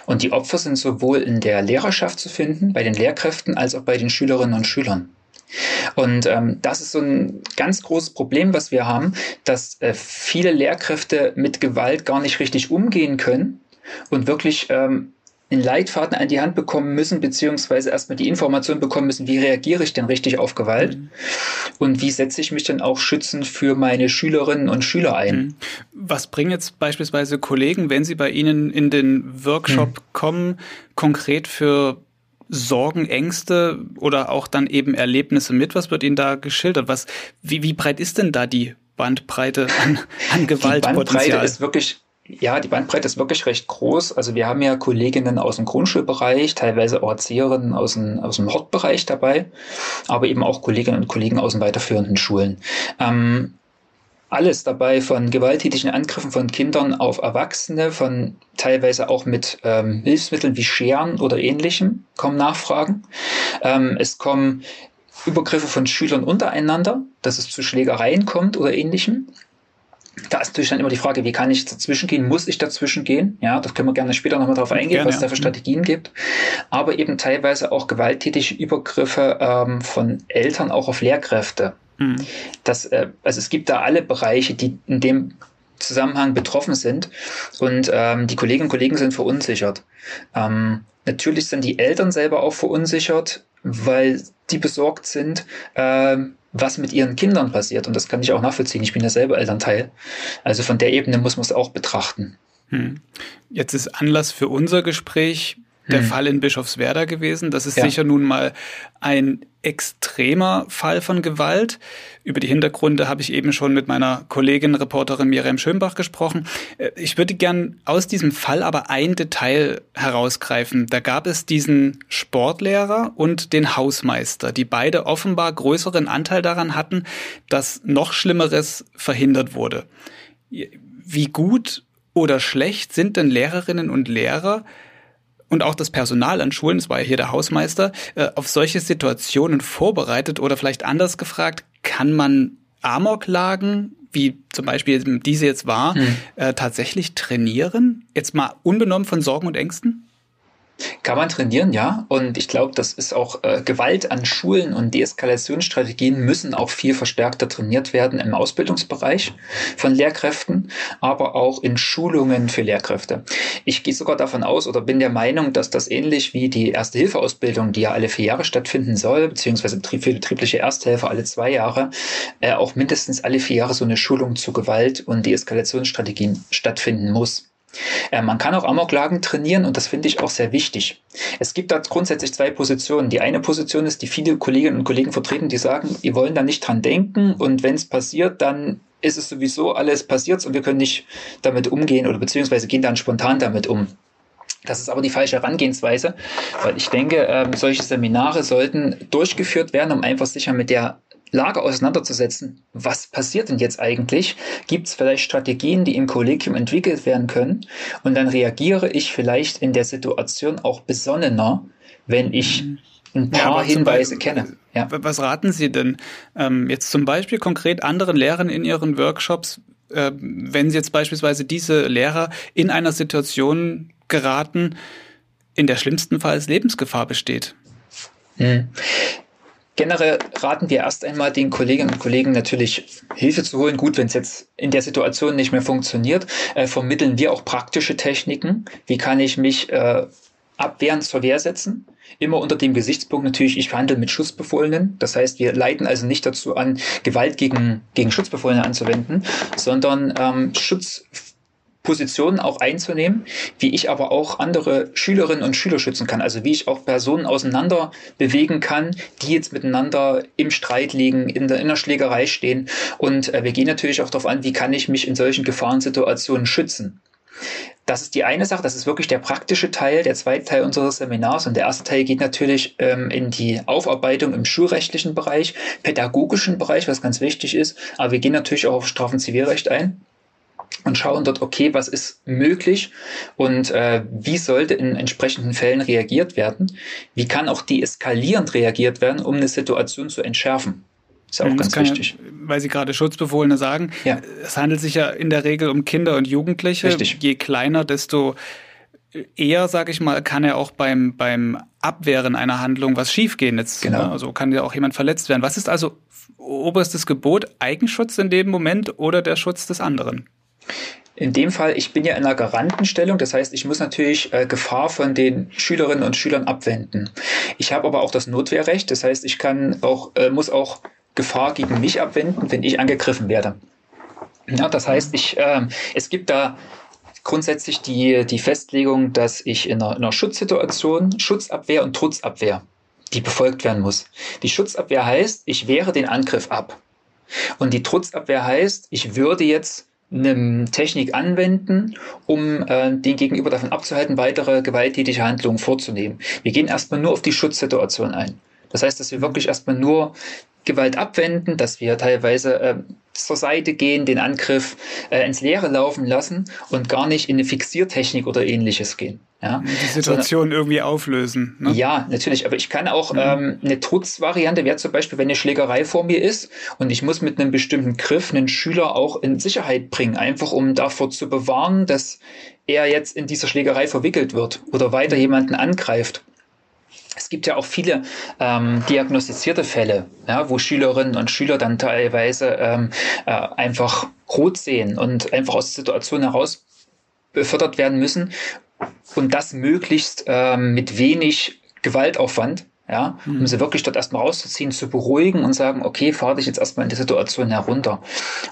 C: Und die Opfer sind sowohl in der Lehrerschaft zu finden, bei den Lehrkräften, als auch bei den Schülerinnen und Schülern. Und ähm, das ist so ein ganz großes Problem, was wir haben, dass äh, viele Lehrkräfte mit Gewalt gar nicht richtig umgehen können und wirklich ähm, einen Leitfaden an die Hand bekommen müssen, beziehungsweise erstmal die Information bekommen müssen, wie reagiere ich denn richtig auf Gewalt mhm. und wie setze ich mich dann auch schützend für meine Schülerinnen und Schüler ein. Mhm.
A: Was bringen jetzt beispielsweise Kollegen, wenn sie bei Ihnen in den Workshop mhm. kommen, konkret für Sorgen, Ängste oder auch dann eben Erlebnisse mit? Was wird Ihnen da geschildert? Was, wie, wie breit ist denn da die Bandbreite an, an Gewaltpotenzial?
C: Die Bandbreite ist wirklich ja, die Bandbreite ist wirklich recht groß. Also wir haben ja Kolleginnen aus dem Grundschulbereich, teilweise auch Erzieherinnen aus dem, aus dem Hortbereich dabei, aber eben auch Kolleginnen und Kollegen aus den weiterführenden Schulen. Ähm, alles dabei von gewalttätigen Angriffen von Kindern auf Erwachsene, von teilweise auch mit ähm, Hilfsmitteln wie Scheren oder ähnlichem kommen Nachfragen. Ähm, es kommen Übergriffe von Schülern untereinander, dass es zu Schlägereien kommt oder ähnlichem. Da ist natürlich dann immer die Frage, wie kann ich dazwischen gehen? Muss ich dazwischen gehen? Ja, das können wir gerne später nochmal drauf eingehen, gerne, was es da für Strategien gibt. Aber eben teilweise auch gewalttätige Übergriffe ähm, von Eltern auch auf Lehrkräfte. Mhm. Das, äh, also es gibt da alle Bereiche, die in dem Zusammenhang betroffen sind und ähm, die Kolleginnen und Kollegen sind verunsichert. Ähm, natürlich sind die Eltern selber auch verunsichert, weil die besorgt sind, ähm, was mit ihren Kindern passiert. Und das kann ich auch nachvollziehen. Ich bin ja selber Elternteil. Also von der Ebene muss man es auch betrachten.
A: Hm. Jetzt ist Anlass für unser Gespräch der hm. Fall in Bischofswerda gewesen. Das ist ja. sicher nun mal ein extremer Fall von Gewalt. Über die Hintergründe habe ich eben schon mit meiner Kollegin, Reporterin Miriam Schönbach gesprochen. Äh, ich würde gern aus diesem Fall aber ein Detail herausgreifen. Da gab es diesen Sportlehrer und den Hausmeister, die beide offenbar größeren Anteil daran hatten, dass noch Schlimmeres verhindert wurde. Wie gut oder schlecht sind denn Lehrerinnen und Lehrer und auch das Personal an Schulen, das war ja hier der Hausmeister, äh, auf solche Situationen vorbereitet oder vielleicht anders gefragt, kann man Amoklagen, wie zum Beispiel diese jetzt war, hm. äh, tatsächlich trainieren? Jetzt mal unbenommen von Sorgen und Ängsten?
C: Kann man trainieren, ja. Und ich glaube, das ist auch äh, Gewalt an Schulen und Deeskalationsstrategien müssen auch viel verstärkter trainiert werden im Ausbildungsbereich von Lehrkräften, aber auch in Schulungen für Lehrkräfte. Ich gehe sogar davon aus oder bin der Meinung, dass das ähnlich wie die Erste-Hilfe-Ausbildung, die ja alle vier Jahre stattfinden soll, beziehungsweise für betriebliche Ersthelfer alle zwei Jahre, äh, auch mindestens alle vier Jahre so eine Schulung zu Gewalt und Deeskalationsstrategien stattfinden muss. Äh, man kann auch Amoklagen trainieren und das finde ich auch sehr wichtig. Es gibt da grundsätzlich zwei Positionen. Die eine Position ist, die viele Kolleginnen und Kollegen vertreten, die sagen, wir wollen da nicht dran denken und wenn es passiert, dann ist es sowieso alles passiert und wir können nicht damit umgehen oder beziehungsweise gehen dann spontan damit um. Das ist aber die falsche Herangehensweise, weil ich denke, ähm, solche Seminare sollten durchgeführt werden, um einfach sicher mit der Lage auseinanderzusetzen. Was passiert denn jetzt eigentlich? Gibt es vielleicht Strategien, die im Kollegium entwickelt werden können? Und dann reagiere ich vielleicht in der Situation auch besonnener, wenn ich mhm. ein paar ja, Hinweise Beispiel, kenne.
A: Ja. Was raten Sie denn ähm, jetzt zum Beispiel konkret anderen Lehrern in Ihren Workshops, äh, wenn Sie jetzt beispielsweise diese Lehrer in einer Situation geraten, in der schlimmsten Fall Lebensgefahr besteht?
C: Hm. Generell raten wir erst einmal den Kolleginnen und Kollegen natürlich Hilfe zu holen. Gut, wenn es jetzt in der Situation nicht mehr funktioniert, äh, vermitteln wir auch praktische Techniken. Wie kann ich mich äh, abwehrend zur Wehr setzen? Immer unter dem Gesichtspunkt natürlich, ich verhandle mit Schutzbefohlenen. Das heißt, wir leiten also nicht dazu an, Gewalt gegen, gegen Schutzbefohlene anzuwenden, sondern ähm, Schutz Positionen auch einzunehmen, wie ich aber auch andere Schülerinnen und Schüler schützen kann. Also wie ich auch Personen auseinander bewegen kann, die jetzt miteinander im Streit liegen, in der, in der Schlägerei stehen. Und äh, wir gehen natürlich auch darauf an, wie kann ich mich in solchen Gefahrensituationen schützen. das ist die eine Sache, das ist wirklich der praktische Teil, der zweite Teil unseres Seminars. Und der erste Teil geht natürlich ähm, in die Aufarbeitung im schulrechtlichen Bereich, pädagogischen Bereich, was ganz wichtig ist. Aber wir gehen natürlich auch auf Strafenzivilrecht ein und schauen dort, okay, was ist möglich und äh, wie sollte in entsprechenden Fällen reagiert werden? Wie kann auch deeskalierend reagiert werden, um eine Situation zu entschärfen?
A: Ist ja auch das ganz wichtig. Ja, weil Sie gerade Schutzbefohlene sagen, ja. es handelt sich ja in der Regel um Kinder und Jugendliche. Richtig. Je kleiner, desto eher, sage ich mal, kann ja auch beim, beim Abwehren einer Handlung was schiefgehen. Jetzt, genau. Ne? Also kann ja auch jemand verletzt werden. Was ist also oberstes Gebot? Eigenschutz in dem Moment oder der Schutz des anderen?
C: In dem Fall, ich bin ja in einer Garantenstellung, das heißt, ich muss natürlich äh, Gefahr von den Schülerinnen und Schülern abwenden. Ich habe aber auch das Notwehrrecht, das heißt, ich kann auch, äh, muss auch Gefahr gegen mich abwenden, wenn ich angegriffen werde. Ja, das heißt, ich, äh, es gibt da grundsätzlich die, die Festlegung, dass ich in einer, in einer Schutzsituation Schutzabwehr und Trutzabwehr, die befolgt werden muss. Die Schutzabwehr heißt, ich wehre den Angriff ab. Und die Trutzabwehr heißt, ich würde jetzt eine Technik anwenden, um äh, den Gegenüber davon abzuhalten, weitere gewalttätige Handlungen vorzunehmen. Wir gehen erstmal nur auf die Schutzsituation ein. Das heißt, dass wir wirklich erstmal nur Gewalt abwenden, dass wir teilweise äh, zur Seite gehen, den Angriff äh, ins Leere laufen lassen und gar nicht in eine Fixiertechnik oder ähnliches gehen. Ja?
A: Die Situation Sondern, irgendwie auflösen.
C: Ne? Ja, natürlich. Aber ich kann auch ja. ähm, eine Trutzvariante wäre zum Beispiel, wenn eine Schlägerei vor mir ist und ich muss mit einem bestimmten Griff einen Schüler auch in Sicherheit bringen, einfach um davor zu bewahren, dass er jetzt in dieser Schlägerei verwickelt wird oder weiter jemanden angreift. Es gibt ja auch viele ähm, diagnostizierte Fälle, ja, wo Schülerinnen und Schüler dann teilweise ähm, äh, einfach rot sehen und einfach aus der Situation heraus befördert werden müssen und das möglichst ähm, mit wenig Gewaltaufwand ja, um mhm. sie wirklich dort erstmal rauszuziehen, zu beruhigen und sagen, okay, fahr dich jetzt erstmal in die Situation herunter.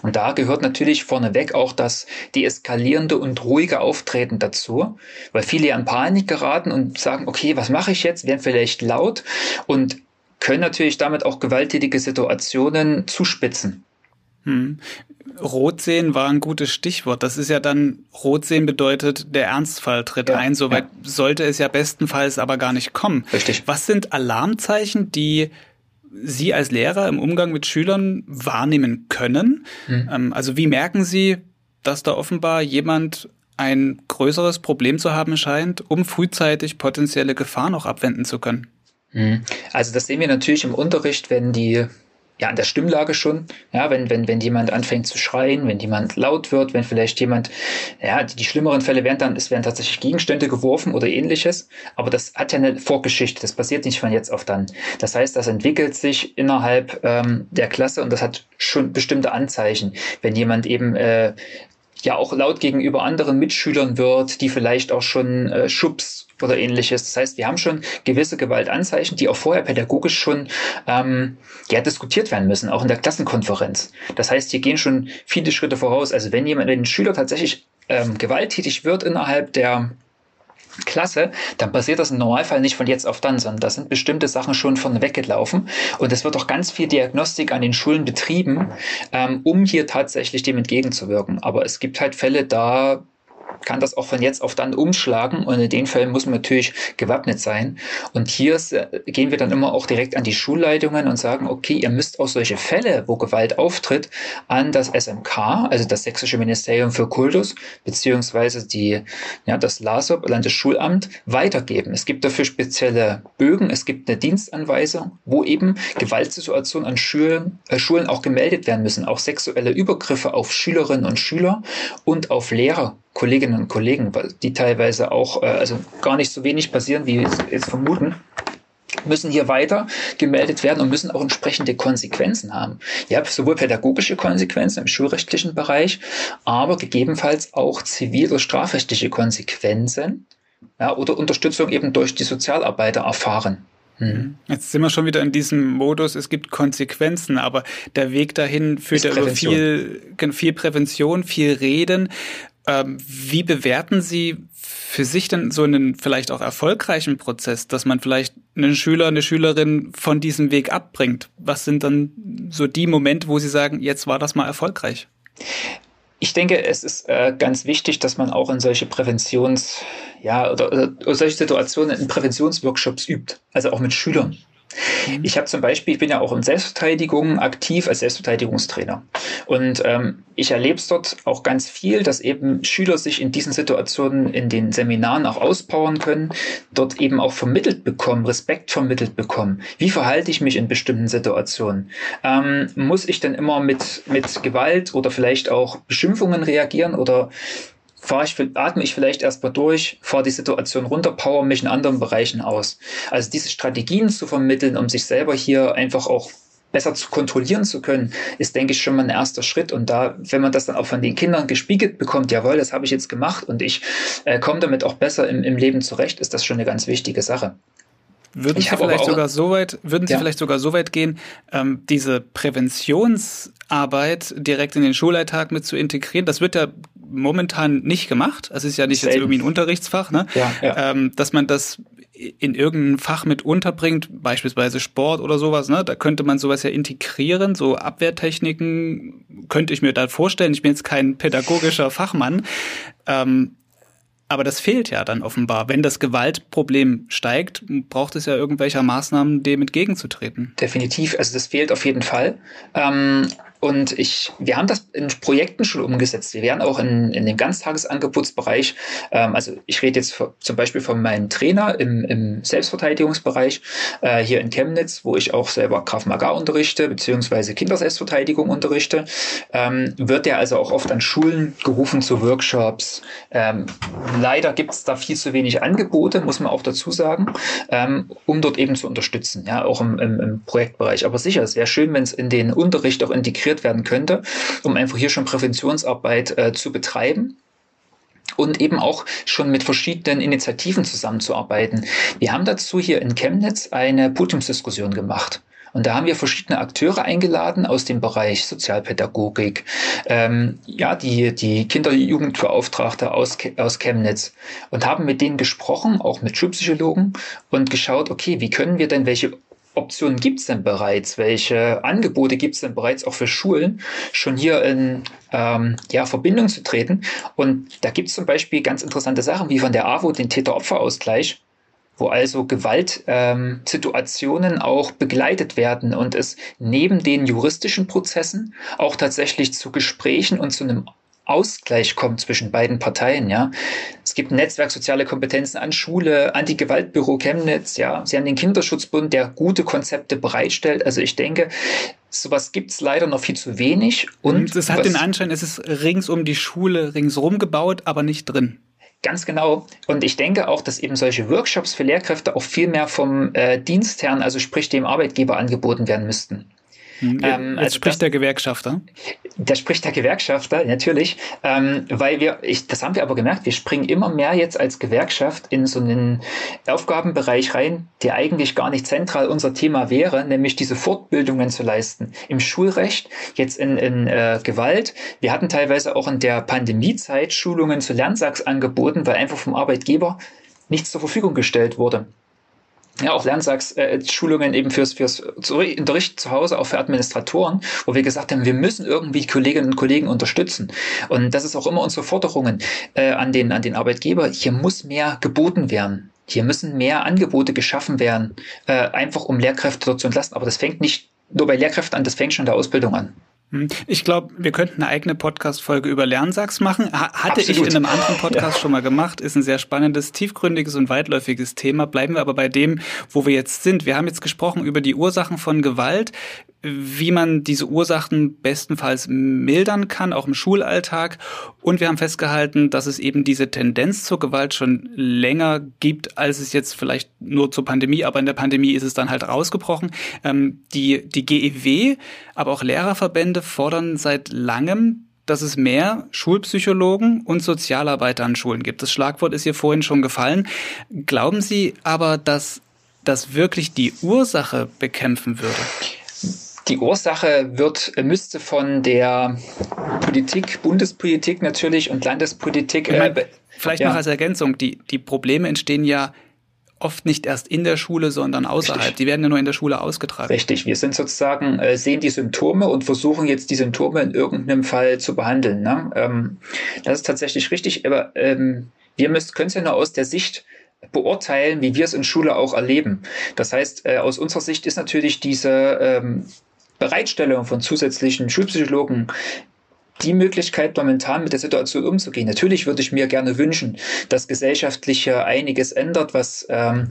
C: Und da gehört natürlich vorneweg auch das deeskalierende und ruhige Auftreten dazu, weil viele ja in Panik geraten und sagen, okay, was mache ich jetzt, werden vielleicht laut und können natürlich damit auch gewalttätige Situationen zuspitzen.
A: Hm. Rot sehen war ein gutes Stichwort. Das ist ja dann, Rot sehen bedeutet, der Ernstfall tritt ja, ein. Soweit ja. sollte es ja bestenfalls aber gar nicht kommen.
C: Richtig.
A: Was sind Alarmzeichen, die Sie als Lehrer im Umgang mit Schülern wahrnehmen können? Hm. Also wie merken Sie, dass da offenbar jemand ein größeres Problem zu haben scheint, um frühzeitig potenzielle Gefahren auch abwenden zu können?
C: Hm. Also das sehen wir natürlich im Unterricht, wenn die ja, an der Stimmlage schon. Ja, wenn, wenn, wenn jemand anfängt zu schreien, wenn jemand laut wird, wenn vielleicht jemand, ja, die, die schlimmeren Fälle wären dann, es werden tatsächlich Gegenstände geworfen oder ähnliches. Aber das hat ja eine Vorgeschichte. Das passiert nicht von jetzt auf dann. Das heißt, das entwickelt sich innerhalb ähm, der Klasse und das hat schon bestimmte Anzeichen. Wenn jemand eben äh, ja auch laut gegenüber anderen Mitschülern wird, die vielleicht auch schon äh, Schubs oder ähnliches. Das heißt, wir haben schon gewisse Gewaltanzeichen, die auch vorher pädagogisch schon ähm, ja, diskutiert werden müssen, auch in der Klassenkonferenz. Das heißt, hier gehen schon viele Schritte voraus. Also wenn jemand, wenn ein Schüler tatsächlich ähm, gewalttätig wird innerhalb der Klasse, dann passiert das im Normalfall nicht von jetzt auf dann, sondern da sind bestimmte Sachen schon von weggelaufen. Und es wird auch ganz viel Diagnostik an den Schulen betrieben, ähm, um hier tatsächlich dem entgegenzuwirken. Aber es gibt halt Fälle, da kann das auch von jetzt auf dann umschlagen und in den Fällen muss man natürlich gewappnet sein. Und hier äh, gehen wir dann immer auch direkt an die Schulleitungen und sagen, okay, ihr müsst auch solche Fälle, wo Gewalt auftritt, an das SMK, also das Sächsische Ministerium für Kultus, beziehungsweise die, ja, das LASOP, Landesschulamt, weitergeben. Es gibt dafür spezielle Bögen, es gibt eine Dienstanweisung, wo eben Gewaltsituationen an Schulen, äh, Schulen auch gemeldet werden müssen, auch sexuelle Übergriffe auf Schülerinnen und Schüler und auf Lehrer Kolleginnen und Kollegen, die teilweise auch, äh, also gar nicht so wenig passieren, wie Sie jetzt vermuten, müssen hier weiter gemeldet werden und müssen auch entsprechende Konsequenzen haben. Ja, sowohl pädagogische Konsequenzen im schulrechtlichen Bereich, aber gegebenenfalls auch zivil- oder strafrechtliche Konsequenzen ja, oder Unterstützung eben durch die Sozialarbeiter erfahren.
A: Hm. Jetzt sind wir schon wieder in diesem Modus, es gibt Konsequenzen, aber der Weg dahin führt ja über viel, viel Prävention, viel Reden. Ähm, wie bewerten Sie für sich denn so einen vielleicht auch erfolgreichen Prozess, dass man vielleicht einen Schüler, eine Schülerin von diesem Weg abbringt? Was sind dann so die Momente, wo Sie sagen, jetzt war das mal erfolgreich?
C: Ich denke, es ist äh, ganz wichtig, dass man auch in solche Präventions, ja, oder, oder solche Situationen in Präventionsworkshops übt, also auch mit Schülern. Mhm. Ich habe zum Beispiel, ich bin ja auch in Selbstverteidigung aktiv als Selbstverteidigungstrainer. Und ähm, ich erlebe es dort auch ganz viel, dass eben Schüler sich in diesen Situationen in den Seminaren auch auspowern können, dort eben auch vermittelt bekommen, Respekt vermittelt bekommen. Wie verhalte ich mich in bestimmten Situationen? Ähm, muss ich denn immer mit, mit Gewalt oder vielleicht auch Beschimpfungen reagieren oder fahre ich, atme ich vielleicht erstmal durch, fahre die Situation runter, power mich in anderen Bereichen aus. Also diese Strategien zu vermitteln, um sich selber hier einfach auch besser zu kontrollieren zu können, ist, denke ich, schon mal ein erster Schritt. Und da, wenn man das dann auch von den Kindern gespiegelt bekommt, jawohl, das habe ich jetzt gemacht und ich äh, komme damit auch besser im, im Leben zurecht, ist das schon eine ganz wichtige Sache.
A: Würden Sie vielleicht sogar so weit, würden Sie ja. vielleicht sogar so weit gehen, ähm, diese Präventionsarbeit direkt in den Schulalltag mit zu integrieren? Das wird ja momentan nicht gemacht. Es ist ja nicht Selten. jetzt irgendwie ein Unterrichtsfach, ne?
C: Ja, ja.
A: Ähm, dass man das in irgendein Fach mit unterbringt, beispielsweise Sport oder sowas, ne? Da könnte man sowas ja integrieren, so Abwehrtechniken könnte ich mir da vorstellen. Ich bin jetzt kein pädagogischer Fachmann. Ähm, aber das fehlt ja dann offenbar. Wenn das Gewaltproblem steigt, braucht es ja irgendwelcher Maßnahmen, dem entgegenzutreten.
C: Definitiv. Also das fehlt auf jeden Fall. Ähm, und ich, wir haben das in Projekten schon umgesetzt. Wir werden auch in, in dem Ganztagesangebotsbereich, ähm, also ich rede jetzt zum Beispiel von meinem Trainer im, im Selbstverteidigungsbereich äh, hier in Chemnitz, wo ich auch selber Krav Maga unterrichte, beziehungsweise Kinderselbstverteidigung unterrichte, ähm, wird der also auch oft an Schulen gerufen zu Workshops. Ähm, leider gibt es da viel zu wenig Angebote, muss man auch dazu sagen, ähm, um dort eben zu unterstützen, ja, auch im, im, im Projektbereich. Aber sicher, es wäre schön, wenn es in den Unterricht auch integriert integriert werden könnte, um einfach hier schon Präventionsarbeit äh, zu betreiben und eben auch schon mit verschiedenen Initiativen zusammenzuarbeiten. Wir haben dazu hier in Chemnitz eine Podiumsdiskussion gemacht. Und da haben wir verschiedene Akteure eingeladen aus dem Bereich Sozialpädagogik, ähm, ja, die, die Kinder- und Jugendbeauftragte aus, aus Chemnitz und haben mit denen gesprochen, auch mit Schulpsychologen und geschaut, okay, wie können wir denn, welche Optionen gibt es denn bereits? Welche Angebote gibt es denn bereits auch für Schulen, schon hier in ähm, ja, Verbindung zu treten? Und da gibt es zum Beispiel ganz interessante Sachen wie von der AWO den Täter-Opfer-Ausgleich, wo also Gewaltsituationen ähm, auch begleitet werden und es neben den juristischen Prozessen auch tatsächlich zu Gesprächen und zu einem Ausgleich kommt zwischen beiden Parteien, ja. Es gibt ein Netzwerk soziale Kompetenzen an Schule, Anti-Gewaltbüro Chemnitz, ja. Sie haben den Kinderschutzbund, der gute Konzepte bereitstellt. Also ich denke, sowas gibt es leider noch viel zu wenig.
A: Und es hat den Anschein, es ist rings um die Schule, ringsrum gebaut, aber nicht drin.
C: Ganz genau. Und ich denke auch, dass eben solche Workshops für Lehrkräfte auch viel mehr vom äh, Dienstherrn, also sprich dem Arbeitgeber, angeboten werden müssten.
A: Hm, ähm, Jetzt also spricht das, der Gewerkschafter.
C: Der spricht der Gewerkschafter, natürlich, ähm, weil wir, ich, das haben wir aber gemerkt, wir springen immer mehr jetzt als Gewerkschaft in so einen Aufgabenbereich rein, der eigentlich gar nicht zentral unser Thema wäre, nämlich diese Fortbildungen zu leisten. Im Schulrecht, jetzt in, in äh, Gewalt. Wir hatten teilweise auch in der Pandemiezeit Schulungen zu Lernsachs angeboten, weil einfach vom Arbeitgeber nichts zur Verfügung gestellt wurde ja, auch Lernsagsschulungen äh, eben fürs, fürs Unterricht zu Hause, auch für Administratoren, wo wir gesagt haben, wir müssen irgendwie Kolleginnen und Kollegen unterstützen. Und das ist auch immer unsere Forderungen äh, an, den, an den Arbeitgeber. Hier muss mehr geboten werden. Hier müssen mehr Angebote geschaffen werden, äh, einfach um Lehrkräfte dort zu entlasten. Aber das fängt nicht nur bei Lehrkräften an, das fängt schon in der Ausbildung an.
A: Hm. Ich glaube, wir könnten eine eigene Podcast-Folge über Lernsachs machen. hatte Absolut. ich in einem anderen Podcast ja. schon mal gemacht. Ist ein sehr spannendes, tiefgründiges und weitläufiges Thema. Bleiben wir aber bei dem, wo wir jetzt sind. Wir haben jetzt gesprochen über die Ursachen von Gewalt wie man diese Ursachen bestenfalls mildern kann, auch im Schulalltag. Und wir haben festgehalten, dass es eben diese Tendenz zur Gewalt schon länger gibt, als es jetzt vielleicht nur zur Pandemie, aber in der Pandemie ist es dann halt rausgebrochen. Ähm, die, die GEW, aber auch Lehrerverbände fordern seit langem, dass es mehr Schulpsychologen und Sozialarbeiter an Schulen gibt. Das Schlagwort ist hier vorhin schon gefallen. Glauben Sie aber, dass das wirklich die Ursache bekämpfen würde?
C: Die Ursache wird, müsste von der Politik, Bundespolitik natürlich und Landespolitik.
A: Äh, vielleicht ja. noch als Ergänzung, die, die Probleme entstehen ja oft nicht erst in der Schule, sondern außerhalb. Richtig. Die werden ja nur in der Schule ausgetragen.
C: Richtig, wir sind sozusagen, äh, sehen die Symptome und versuchen jetzt die Symptome in irgendeinem Fall zu behandeln. Ne? Ähm, das ist tatsächlich richtig, aber ähm, wir können es ja nur aus der Sicht beurteilen, wie wir es in Schule auch erleben. Das heißt, äh, aus unserer Sicht ist natürlich diese ähm, Bereitstellung von zusätzlichen Schulpsychologen die Möglichkeit, momentan mit der Situation umzugehen. Natürlich würde ich mir gerne wünschen, dass gesellschaftlich einiges ändert, was ähm,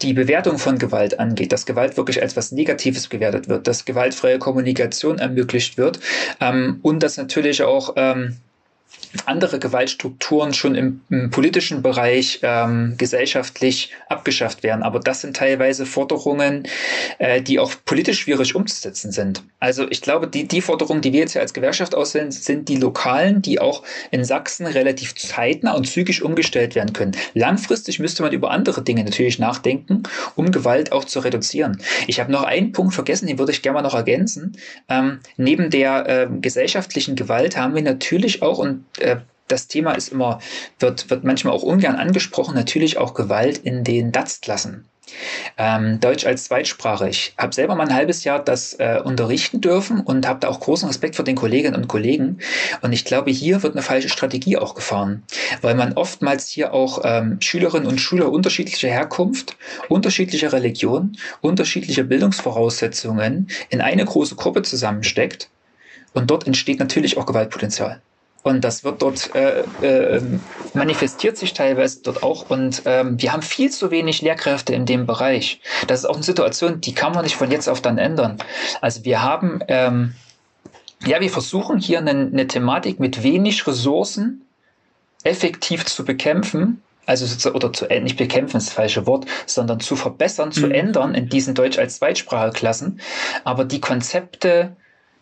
C: die Bewertung von Gewalt angeht, dass Gewalt wirklich als was Negatives gewertet wird, dass gewaltfreie Kommunikation ermöglicht wird ähm, und dass natürlich auch ähm, andere Gewaltstrukturen schon im, im politischen Bereich ähm, gesellschaftlich abgeschafft werden. Aber das sind teilweise Forderungen, äh, die auch politisch schwierig umzusetzen sind. Also ich glaube, die, die Forderungen, die wir jetzt hier als Gewerkschaft auswählen, sind die lokalen, die auch in Sachsen relativ zeitnah und zügig umgestellt werden können. Langfristig müsste man über andere Dinge natürlich nachdenken, um Gewalt auch zu reduzieren. Ich habe noch einen Punkt vergessen, den würde ich gerne mal noch ergänzen. Ähm, neben der äh, gesellschaftlichen Gewalt haben wir natürlich auch, und äh, das Thema ist immer, wird, wird manchmal auch ungern angesprochen, natürlich auch Gewalt in den DATS-Klassen. Ähm, Deutsch als Zweitsprache. Ich habe selber mal ein halbes Jahr das äh, unterrichten dürfen und habe da auch großen Respekt vor den Kolleginnen und Kollegen. Und ich glaube, hier wird eine falsche Strategie auch gefahren, weil man oftmals hier auch ähm, Schülerinnen und Schüler unterschiedlicher Herkunft, unterschiedlicher Religion, unterschiedlicher Bildungsvoraussetzungen in eine große Gruppe zusammensteckt. Und dort entsteht natürlich auch Gewaltpotenzial. Und das wird dort, äh, äh, manifestiert sich teilweise dort auch. Und ähm, wir haben viel zu wenig Lehrkräfte in dem Bereich. Das ist auch eine Situation, die kann man nicht von jetzt auf dann ändern. Also wir haben, ähm, ja, wir versuchen hier eine, eine Thematik mit wenig Ressourcen effektiv zu bekämpfen. Also oder zu, äh, nicht bekämpfen ist das falsche Wort, sondern zu verbessern, mhm. zu ändern in diesen Deutsch als Zweitspracheklassen. Aber die Konzepte,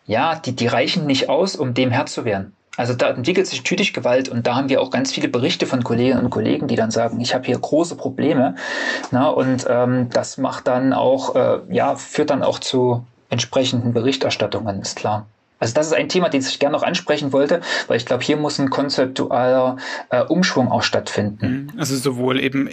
C: ja, die, die reichen nicht aus, um dem Herr zu werden. Also da entwickelt sich natürlich Gewalt und da haben wir auch ganz viele Berichte von Kolleginnen und Kollegen, die dann sagen, ich habe hier große Probleme. Na, und ähm, das macht dann auch, äh, ja, führt dann auch zu entsprechenden Berichterstattungen, ist klar. Also das ist ein Thema, den ich gerne noch ansprechen wollte, weil ich glaube, hier muss ein konzeptueller äh, Umschwung auch stattfinden.
A: Mhm. Also sowohl eben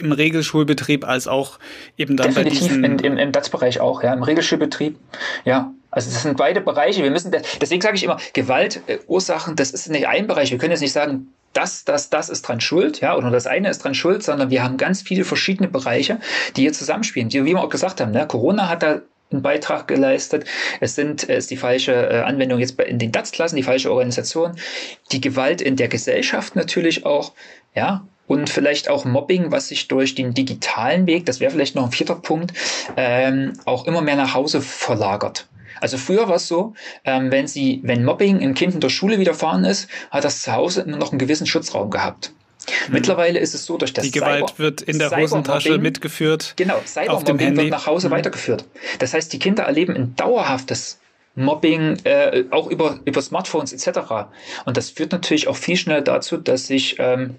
A: im Regelschulbetrieb als auch eben dann
C: Definitiv
A: bei diesen...
C: in, im, im DATS-Bereich auch, ja, im Regelschulbetrieb, ja. Also das sind beide Bereiche. Wir müssen, deswegen sage ich immer, Gewaltursachen, das ist nicht ein Bereich. Wir können jetzt nicht sagen, das, das, das ist dran schuld, ja, oder das eine ist dran schuld, sondern wir haben ganz viele verschiedene Bereiche, die hier zusammenspielen. Die, wie wir auch gesagt haben, ne, Corona hat da einen Beitrag geleistet. Es sind, es ist die falsche äh, Anwendung jetzt in den DATS-Klassen, die falsche Organisation. Die Gewalt in der Gesellschaft natürlich auch, ja, und vielleicht auch Mobbing, was sich durch den digitalen Weg, das wäre vielleicht noch ein vierter Punkt, ähm, auch immer mehr nach Hause verlagert. Also früher war es so, ähm, wenn sie, wenn Mobbing ein Kind in der Schule widerfahren ist, hat das zu Hause immer noch einen gewissen Schutzraum gehabt. Mhm. Mittlerweile ist es so, durch das
A: Die Gewalt Cyber, wird in der Hosentasche mitgeführt.
C: Genau, Cybermobbing wird nach Hause mhm. weitergeführt. Das heißt, die Kinder erleben ein dauerhaftes Mobbing, äh, auch über, über Smartphones etc. Und das führt natürlich auch viel schneller dazu, dass sich ähm,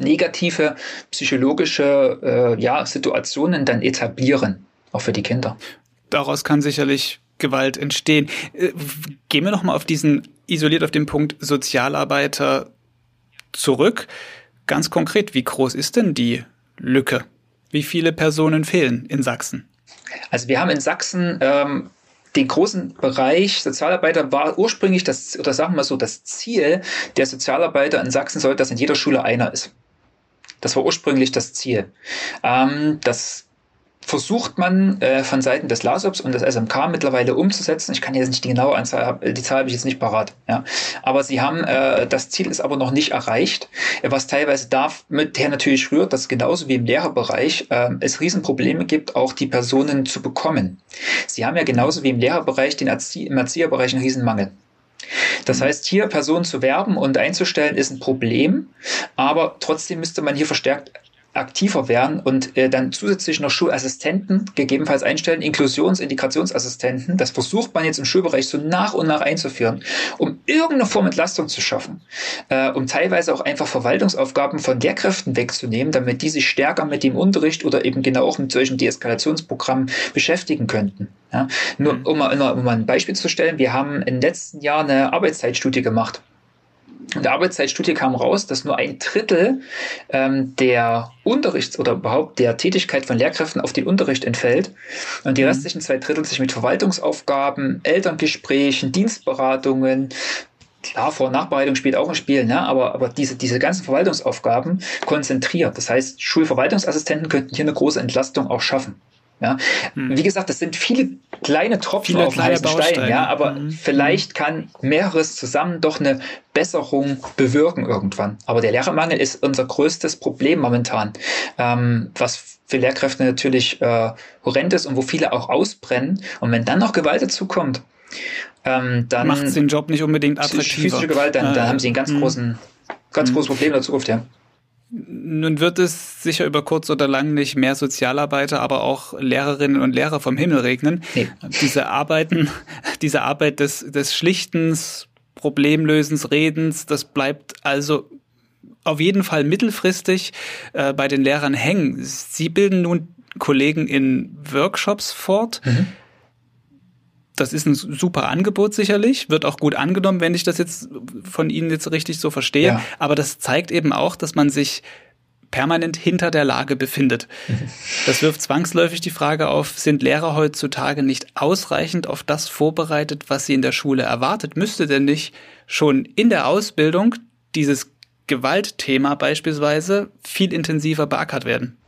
C: negative psychologische äh, ja, Situationen dann etablieren, auch für die Kinder.
A: Daraus kann sicherlich Gewalt entstehen. Äh, gehen wir nochmal auf diesen, isoliert auf den Punkt Sozialarbeiter zurück. Ganz konkret, wie groß ist denn die Lücke? Wie viele Personen fehlen in Sachsen?
C: Also wir haben in Sachsen ähm, den großen Bereich Sozialarbeiter war ursprünglich das, oder sagen wir so, das Ziel der Sozialarbeiter in Sachsen sollte, dass in jeder Schule einer ist. Das war ursprünglich das Ziel. Ähm, das versucht man äh, von Seiten des LASOPs und des SMK mittlerweile umzusetzen. Ich kann jetzt nicht die genaue Anzahl, die Zahl habe ich jetzt nicht parat. Ja. Aber sie haben, äh, das Ziel ist aber noch nicht erreicht, was teilweise damit her natürlich rührt, dass genauso wie im Lehrerbereich äh, es Riesenprobleme gibt, auch die Personen zu bekommen. Sie haben ja genauso wie im Lehrerbereich den Erzie im Erzieherbereich einen Riesenmangel. Das heißt, hier Personen zu werben und einzustellen ist ein Problem, aber trotzdem müsste man hier verstärkt aktiver werden und äh, dann zusätzlich noch Schulassistenten gegebenenfalls einstellen, Inklusions-, Integrationsassistenten. Das versucht man jetzt im Schulbereich so nach und nach einzuführen, um irgendeine Form Entlastung zu schaffen, äh, um teilweise auch einfach Verwaltungsaufgaben von Lehrkräften wegzunehmen, damit die sich stärker mit dem Unterricht oder eben genau auch mit solchen Deeskalationsprogrammen beschäftigen könnten. Ja? Nur mhm. um mal, um mal ein Beispiel zu stellen, wir haben im letzten Jahr eine Arbeitszeitstudie gemacht In der Arbeitszeitstudie kam raus, dass nur ein Drittel ähm, der Unterrichts- oder überhaupt der Tätigkeit von Lehrkräften auf den Unterricht entfällt und die mhm. restlichen zwei Drittel sich mit Verwaltungsaufgaben, Elterngesprächen, Dienstberatungen, klar, Vor- und Nachbereitung spielt auch ein Spiel, ne? aber, aber diese, diese ganzen Verwaltungsaufgaben konzentriert. Das heißt, Schulverwaltungsassistenten könnten hier eine große Entlastung auch schaffen. Ja, hm. wie gesagt, das sind viele kleine Tropfen viele auf dem heißen Stein, ja, aber hm. vielleicht kann mehreres zusammen doch eine Besserung bewirken irgendwann. Aber der Lehrermangel ist unser größtes Problem momentan, ähm, was für Lehrkräfte natürlich äh, horrend ist und wo viele auch ausbrennen. Und wenn dann noch Gewalt dazu kommt,
A: ähm, dann macht den Job nicht unbedingt attraktiver.
C: Physische Gewalt, dann, äh, dann haben sie ein ganz, hm. großen, ganz großes Problem in der Zukunft, ja.
A: Nun wird es sicher über kurz oder lang nicht mehr Sozialarbeiter, aber auch Lehrerinnen und Lehrer vom Himmel regnen. Nee. Diese Arbeiten, diese Arbeit des, des Schlichtens, Problemlösens, Redens, das bleibt also auf jeden Fall mittelfristig äh, bei den Lehrern hängen. Sie bilden nun Kollegen in Workshops fort. Mhm das ist ein super Angebot sicherlich, wird auch gut angenommen, wenn ich das jetzt von Ihnen jetzt richtig so verstehe. Ja. Aber das zeigt eben auch, dass man sich permanent hinter der Lage befindet. Das wirft zwangsläufig die Frage auf, sind Lehrer heutzutage nicht ausreichend auf das vorbereitet, was sie in der Schule erwartet? Müsste denn nicht schon in der Ausbildung dieses Gewaltthema beispielsweise viel intensiver beackert werden?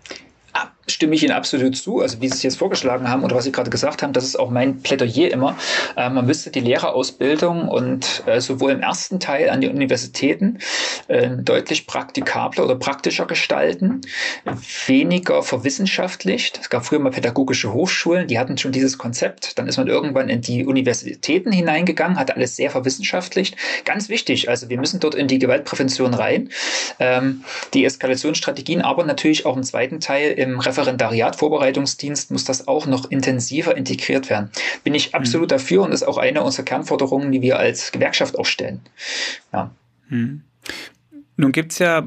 C: Stimme ich Ihnen absolut zu. Also wie Sie es jetzt vorgeschlagen haben oder was Sie gerade gesagt haben, das ist auch mein Plädoyer immer. Äh, man müsste die Lehrerausbildung und äh, sowohl im ersten Teil an die Universitäten äh, deutlich praktikabler oder praktischer gestalten, weniger verwissenschaftlicht. Es gab früher mal pädagogische Hochschulen, die hatten schon dieses Konzept. Dann ist man irgendwann in die Universitäten hineingegangen, hat alles sehr verwissenschaftlicht. Ganz wichtig, also wir müssen dort in die Gewaltprävention rein, ähm, die Eskalationsstrategien, aber natürlich auch im zweiten Teil im Referendariat, Vorbereitungsdienst muss das auch noch intensiver integriert werden. Bin ich absolut mhm. dafür und ist auch eine unserer Kernforderungen, die wir als Gewerkschaft auch stellen. Ja.
A: Mhm. Nun gibt's ja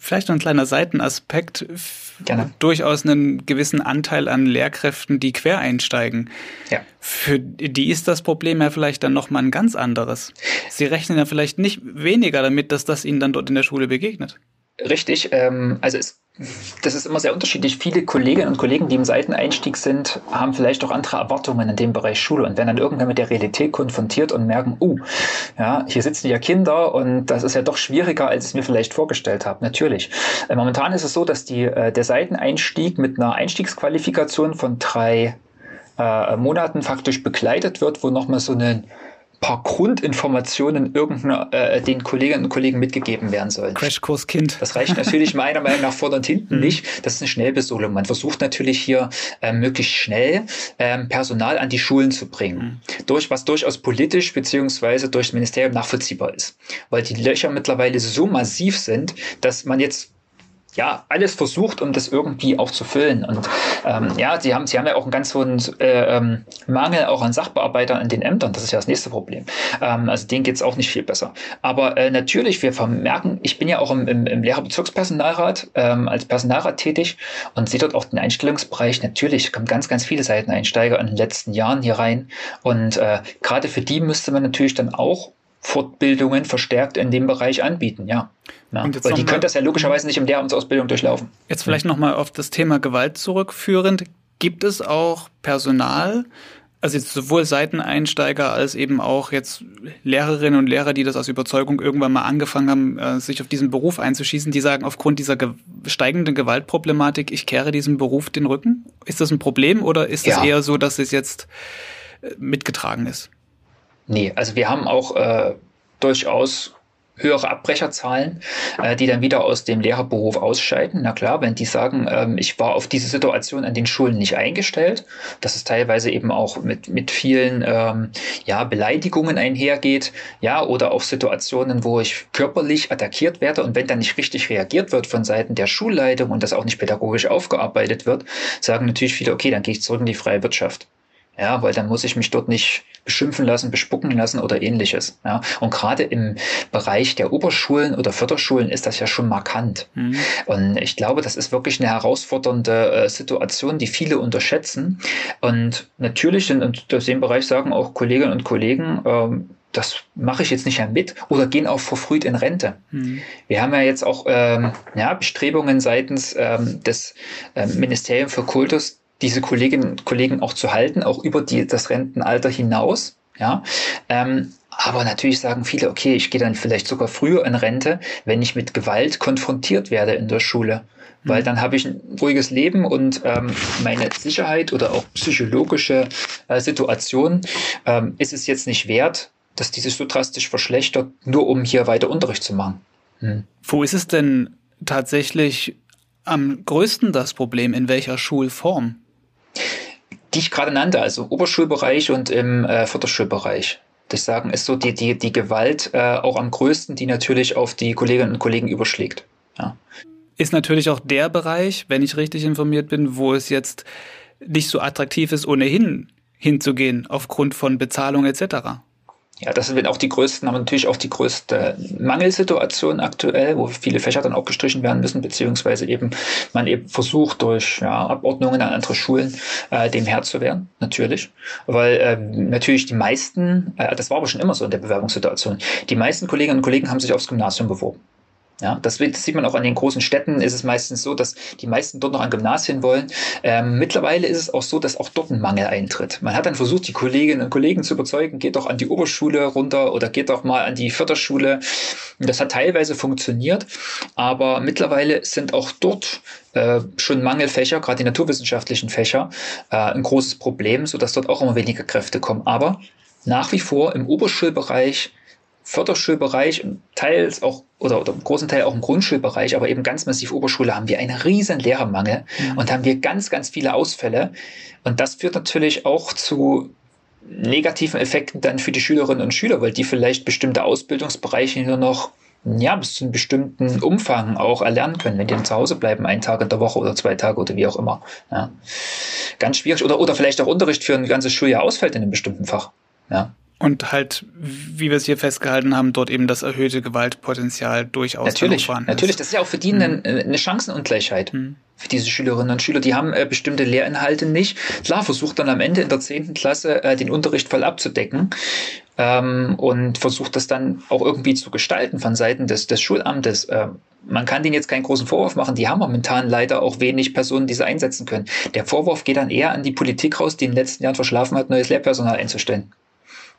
A: vielleicht noch ein kleiner Seitenaspekt, Gerne. durchaus einen gewissen Anteil an Lehrkräften, die quer einsteigen. Ja. Für die ist das Problem ja vielleicht dann nochmal ein ganz anderes. Sie rechnen ja vielleicht nicht weniger damit, dass das ihnen dann dort in der Schule begegnet.
C: Richtig, ähm, also es das ist immer sehr unterschiedlich. Viele Kolleginnen und Kollegen, die im Seiteneinstieg sind, haben vielleicht auch andere Erwartungen in dem Bereich Schule und werden dann irgendwann mit der Realität konfrontiert und merken, uh, ja, hier sitzen ja Kinder und das ist ja doch schwieriger, als ich es mir vielleicht vorgestellt habe. Natürlich. Äh, momentan ist es so, dass die, äh, der Seiteneinstieg mit einer Einstiegsqualifikation von drei äh, Monaten faktisch begleitet wird, wo nochmal so eine paar Grundinformationen irgendeiner, äh, den Kolleginnen und Kollegen mitgegeben werden sollen.
A: Crashkurs Kind.
C: Das reicht natürlich meiner Meinung nach vorne und hinten mhm. nicht. Das ist eine Schnellbesolung. Man versucht natürlich hier äh, möglichst schnell ähm, Personal an die Schulen zu bringen. Mhm. Durch was durchaus politisch beziehungsweise durch das Ministerium nachvollziehbar ist. Weil die Löcher mittlerweile so massiv sind, dass man jetzt ja, alles versucht, um das irgendwie auch zu füllen. Und ähm, ja, sie haben, sie haben ja auch einen ganz hohen äh, ähm, Mangel auch an Sachbearbeitern in den Ämtern. Das ist ja das nächste Problem. Ähm, also denen geht's auch nicht viel besser. Aber äh, natürlich, wir vermerken, ich bin ja auch im, im, im Lehrerbezirkspersonalrat ähm, als Personalrat tätig und sehe dort auch den Einstellungsbereich. Natürlich kommen ganz, ganz viele Seiteneinsteiger in den letzten Jahren hier rein. Und äh, gerade für die müsste man natürlich dann auch Fortbildungen verstärkt in dem Bereich anbieten, ja. ja. Weil die können das ja logischerweise nicht im Lehramtsausbildung durchlaufen.
A: Jetzt vielleicht nochmal auf das Thema Gewalt zurückführend. Gibt es auch Personal, also jetzt sowohl Seiteneinsteiger als eben auch jetzt Lehrerinnen und Lehrer, die das aus Überzeugung irgendwann mal angefangen haben, äh, sich auf diesen Beruf einzuschießen, die sagen, aufgrund dieser steigenden Gewaltproblematik, ich kehre diesem Beruf den Rücken? Ist das ein Problem oder ist es ja. eher so, dass es jetzt äh, mitgetragen ist?
C: Nee, also wir haben auch äh, durchaus höhere Abbrecherzahlen, äh, die dann wieder aus dem Lehrerberuf ausscheiden. Na klar, wenn die sagen, ähm, ich war auf diese Situation an den Schulen nicht eingestellt, dass es teilweise eben auch mit, mit vielen ähm, ja, Beleidigungen einhergeht, ja, oder auch Situationen, wo ich körperlich attackiert werde und wenn dann nicht richtig reagiert wird von Seiten der Schulleitung und das auch nicht pädagogisch aufgearbeitet wird, sagen natürlich viele, okay, dann gehe ich zurück in die freie Wirtschaft. Ja, weil dann muss ich mich dort nicht beschimpfen lassen, bespucken lassen oder ähnliches. Ja, und gerade im Bereich der Oberschulen oder Förderschulen ist das ja schon markant. Mhm. Und ich glaube, das ist wirklich eine herausfordernde äh, Situation, die viele unterschätzen. Und natürlich sind in dem Bereich sagen auch Kolleginnen und Kollegen, ähm, das mache ich jetzt nicht mehr mit oder gehen auch verfrüht in Rente. Mhm. Wir haben ja jetzt auch ähm, ja, Bestrebungen seitens ähm, des ähm, Ministeriums für Kultus, diese Kolleginnen und Kollegen auch zu halten, auch über die, das Rentenalter hinaus. Ja, ähm, aber natürlich sagen viele, okay, ich gehe dann vielleicht sogar früher in Rente, wenn ich mit Gewalt konfrontiert werde in der Schule. Weil mhm. dann habe ich ein ruhiges Leben und ähm, meine Sicherheit oder auch psychologische äh, Situation ähm, ist es jetzt nicht wert, dass die sich so drastisch verschlechtert, nur um hier weiter Unterricht zu machen.
A: Hm. Wo ist es denn tatsächlich am größten das Problem? In welcher Schulform?
C: Die ich gerade nannte, also Oberschulbereich und im äh, Förderschulbereich. Das sagen ist so die, die, die Gewalt äh, auch am größten, die natürlich auf die Kolleginnen und Kollegen überschlägt. Ja.
A: Ist natürlich auch der Bereich, wenn ich richtig informiert bin, wo es jetzt nicht so attraktiv ist, ohnehin hinzugehen, aufgrund von Bezahlung etc.
C: Ja, das sind auch die größten, aber natürlich auch die größte Mangelsituation aktuell, wo viele Fächer dann auch gestrichen werden müssen, beziehungsweise eben man eben versucht durch ja, Abordnungen an andere Schulen äh, dem Herr zu werden, natürlich. Weil ähm, natürlich die meisten, äh, das war aber schon immer so in der Bewerbungssituation, die meisten Kolleginnen und Kollegen haben sich aufs Gymnasium beworben. Ja, das, sieht man auch an den großen Städten, ist es meistens so, dass die meisten dort noch an Gymnasien wollen. Ähm, mittlerweile ist es auch so, dass auch dort ein Mangel eintritt. Man hat dann versucht, die Kolleginnen und Kollegen zu überzeugen, geht doch an die Oberschule runter oder geht doch mal an die Förderschule. Das hat teilweise funktioniert, aber mittlerweile sind auch dort äh, schon Mangelfächer, gerade die naturwissenschaftlichen Fächer, äh, ein großes Problem, sodass dort auch immer weniger Kräfte kommen. Aber nach wie vor im Oberschulbereich Förderschulbereich, teils auch oder, oder im großen Teil auch im Grundschulbereich, aber eben ganz massiv Oberschule haben wir einen riesen Lehrermangel mhm. und haben wir ganz, ganz viele Ausfälle. Und das führt natürlich auch zu negativen Effekten dann für die Schülerinnen und Schüler, weil die vielleicht bestimmte Ausbildungsbereiche nur noch ja, bis zu einem bestimmten Umfang auch erlernen können, wenn die dann zu Hause bleiben, einen Tag in der Woche oder zwei Tage oder wie auch immer. Ja. Ganz schwierig. Oder, oder vielleicht auch Unterricht für ein ganzes Schuljahr ausfällt in einem bestimmten Fach. Ja.
A: Und halt, wie wir es hier festgehalten haben, dort eben das erhöhte Gewaltpotenzial durchaus
C: natürlich, Natürlich, das ist ja auch für die mhm. eine, eine Chancenungleichheit. Mhm. Für diese Schülerinnen und Schüler, die haben äh, bestimmte Lehrinhalte nicht. Klar, versucht dann am Ende in der zehnten Klasse äh, den Unterricht voll abzudecken ähm, und versucht das dann auch irgendwie zu gestalten von Seiten des, des Schulamtes. Äh, man kann denen jetzt keinen großen Vorwurf machen. Die haben momentan leider auch wenig Personen, die sie einsetzen können. Der Vorwurf geht dann eher an die Politik raus, die in den letzten Jahren verschlafen hat, neues Lehrpersonal einzustellen.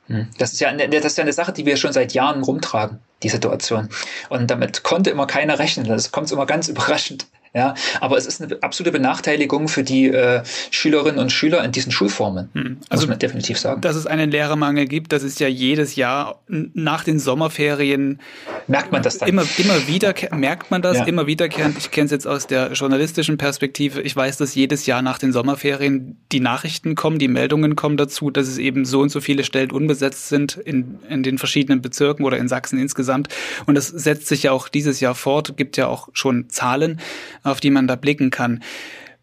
C: Hm. Das ist ja eine, das ist ja eine Sache, die wir schon seit Jahren rumtragen, die Situation. Und damit konnte immer keiner rechnen. Das kommt immer ganz überraschend. Ja, aber es ist eine absolute Benachteiligung für die äh, Schülerinnen und Schüler in diesen Schulformen. Hm. Also, muss man definitiv sagen.
A: Dass es einen Lehrermangel gibt, das ist ja jedes Jahr nach den Sommerferien.
C: Merkt man das dann?
A: Immer, immer wieder merkt man das, ja. immer wiederkehrend. Ich kenne es jetzt aus der journalistischen Perspektive. Ich weiß, dass jedes Jahr nach den Sommerferien die Nachrichten kommen, die Meldungen kommen dazu, dass es eben so und so viele Stellen unbesetzt sind in, in den verschiedenen Bezirken oder in Sachsen insgesamt. Und das setzt sich ja auch dieses Jahr fort, gibt ja auch schon Zahlen auf die man da blicken kann.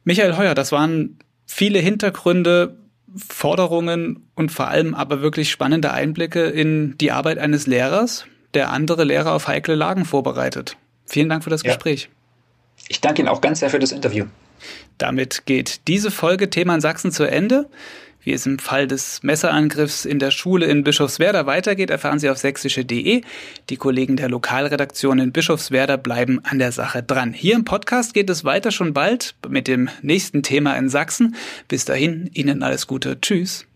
A: Michael Heuer, das waren viele Hintergründe, Forderungen und vor allem aber wirklich spannende Einblicke in die Arbeit eines Lehrers, der andere Lehrer auf heikle Lagen vorbereitet. Vielen Dank für das ja. Gespräch.
C: Ich danke Ihnen auch ganz sehr für das Interview.
A: Damit geht diese Folge Thema in Sachsen zu Ende. Wie es im Fall des Messerangriffs in der Schule in Bischofswerda weitergeht, erfahren Sie auf sächsische.de. Die Kollegen der Lokalredaktion in Bischofswerda bleiben an der Sache dran. Hier im Podcast geht es weiter schon bald mit dem nächsten Thema in Sachsen. Bis dahin, Ihnen alles Gute. Tschüss.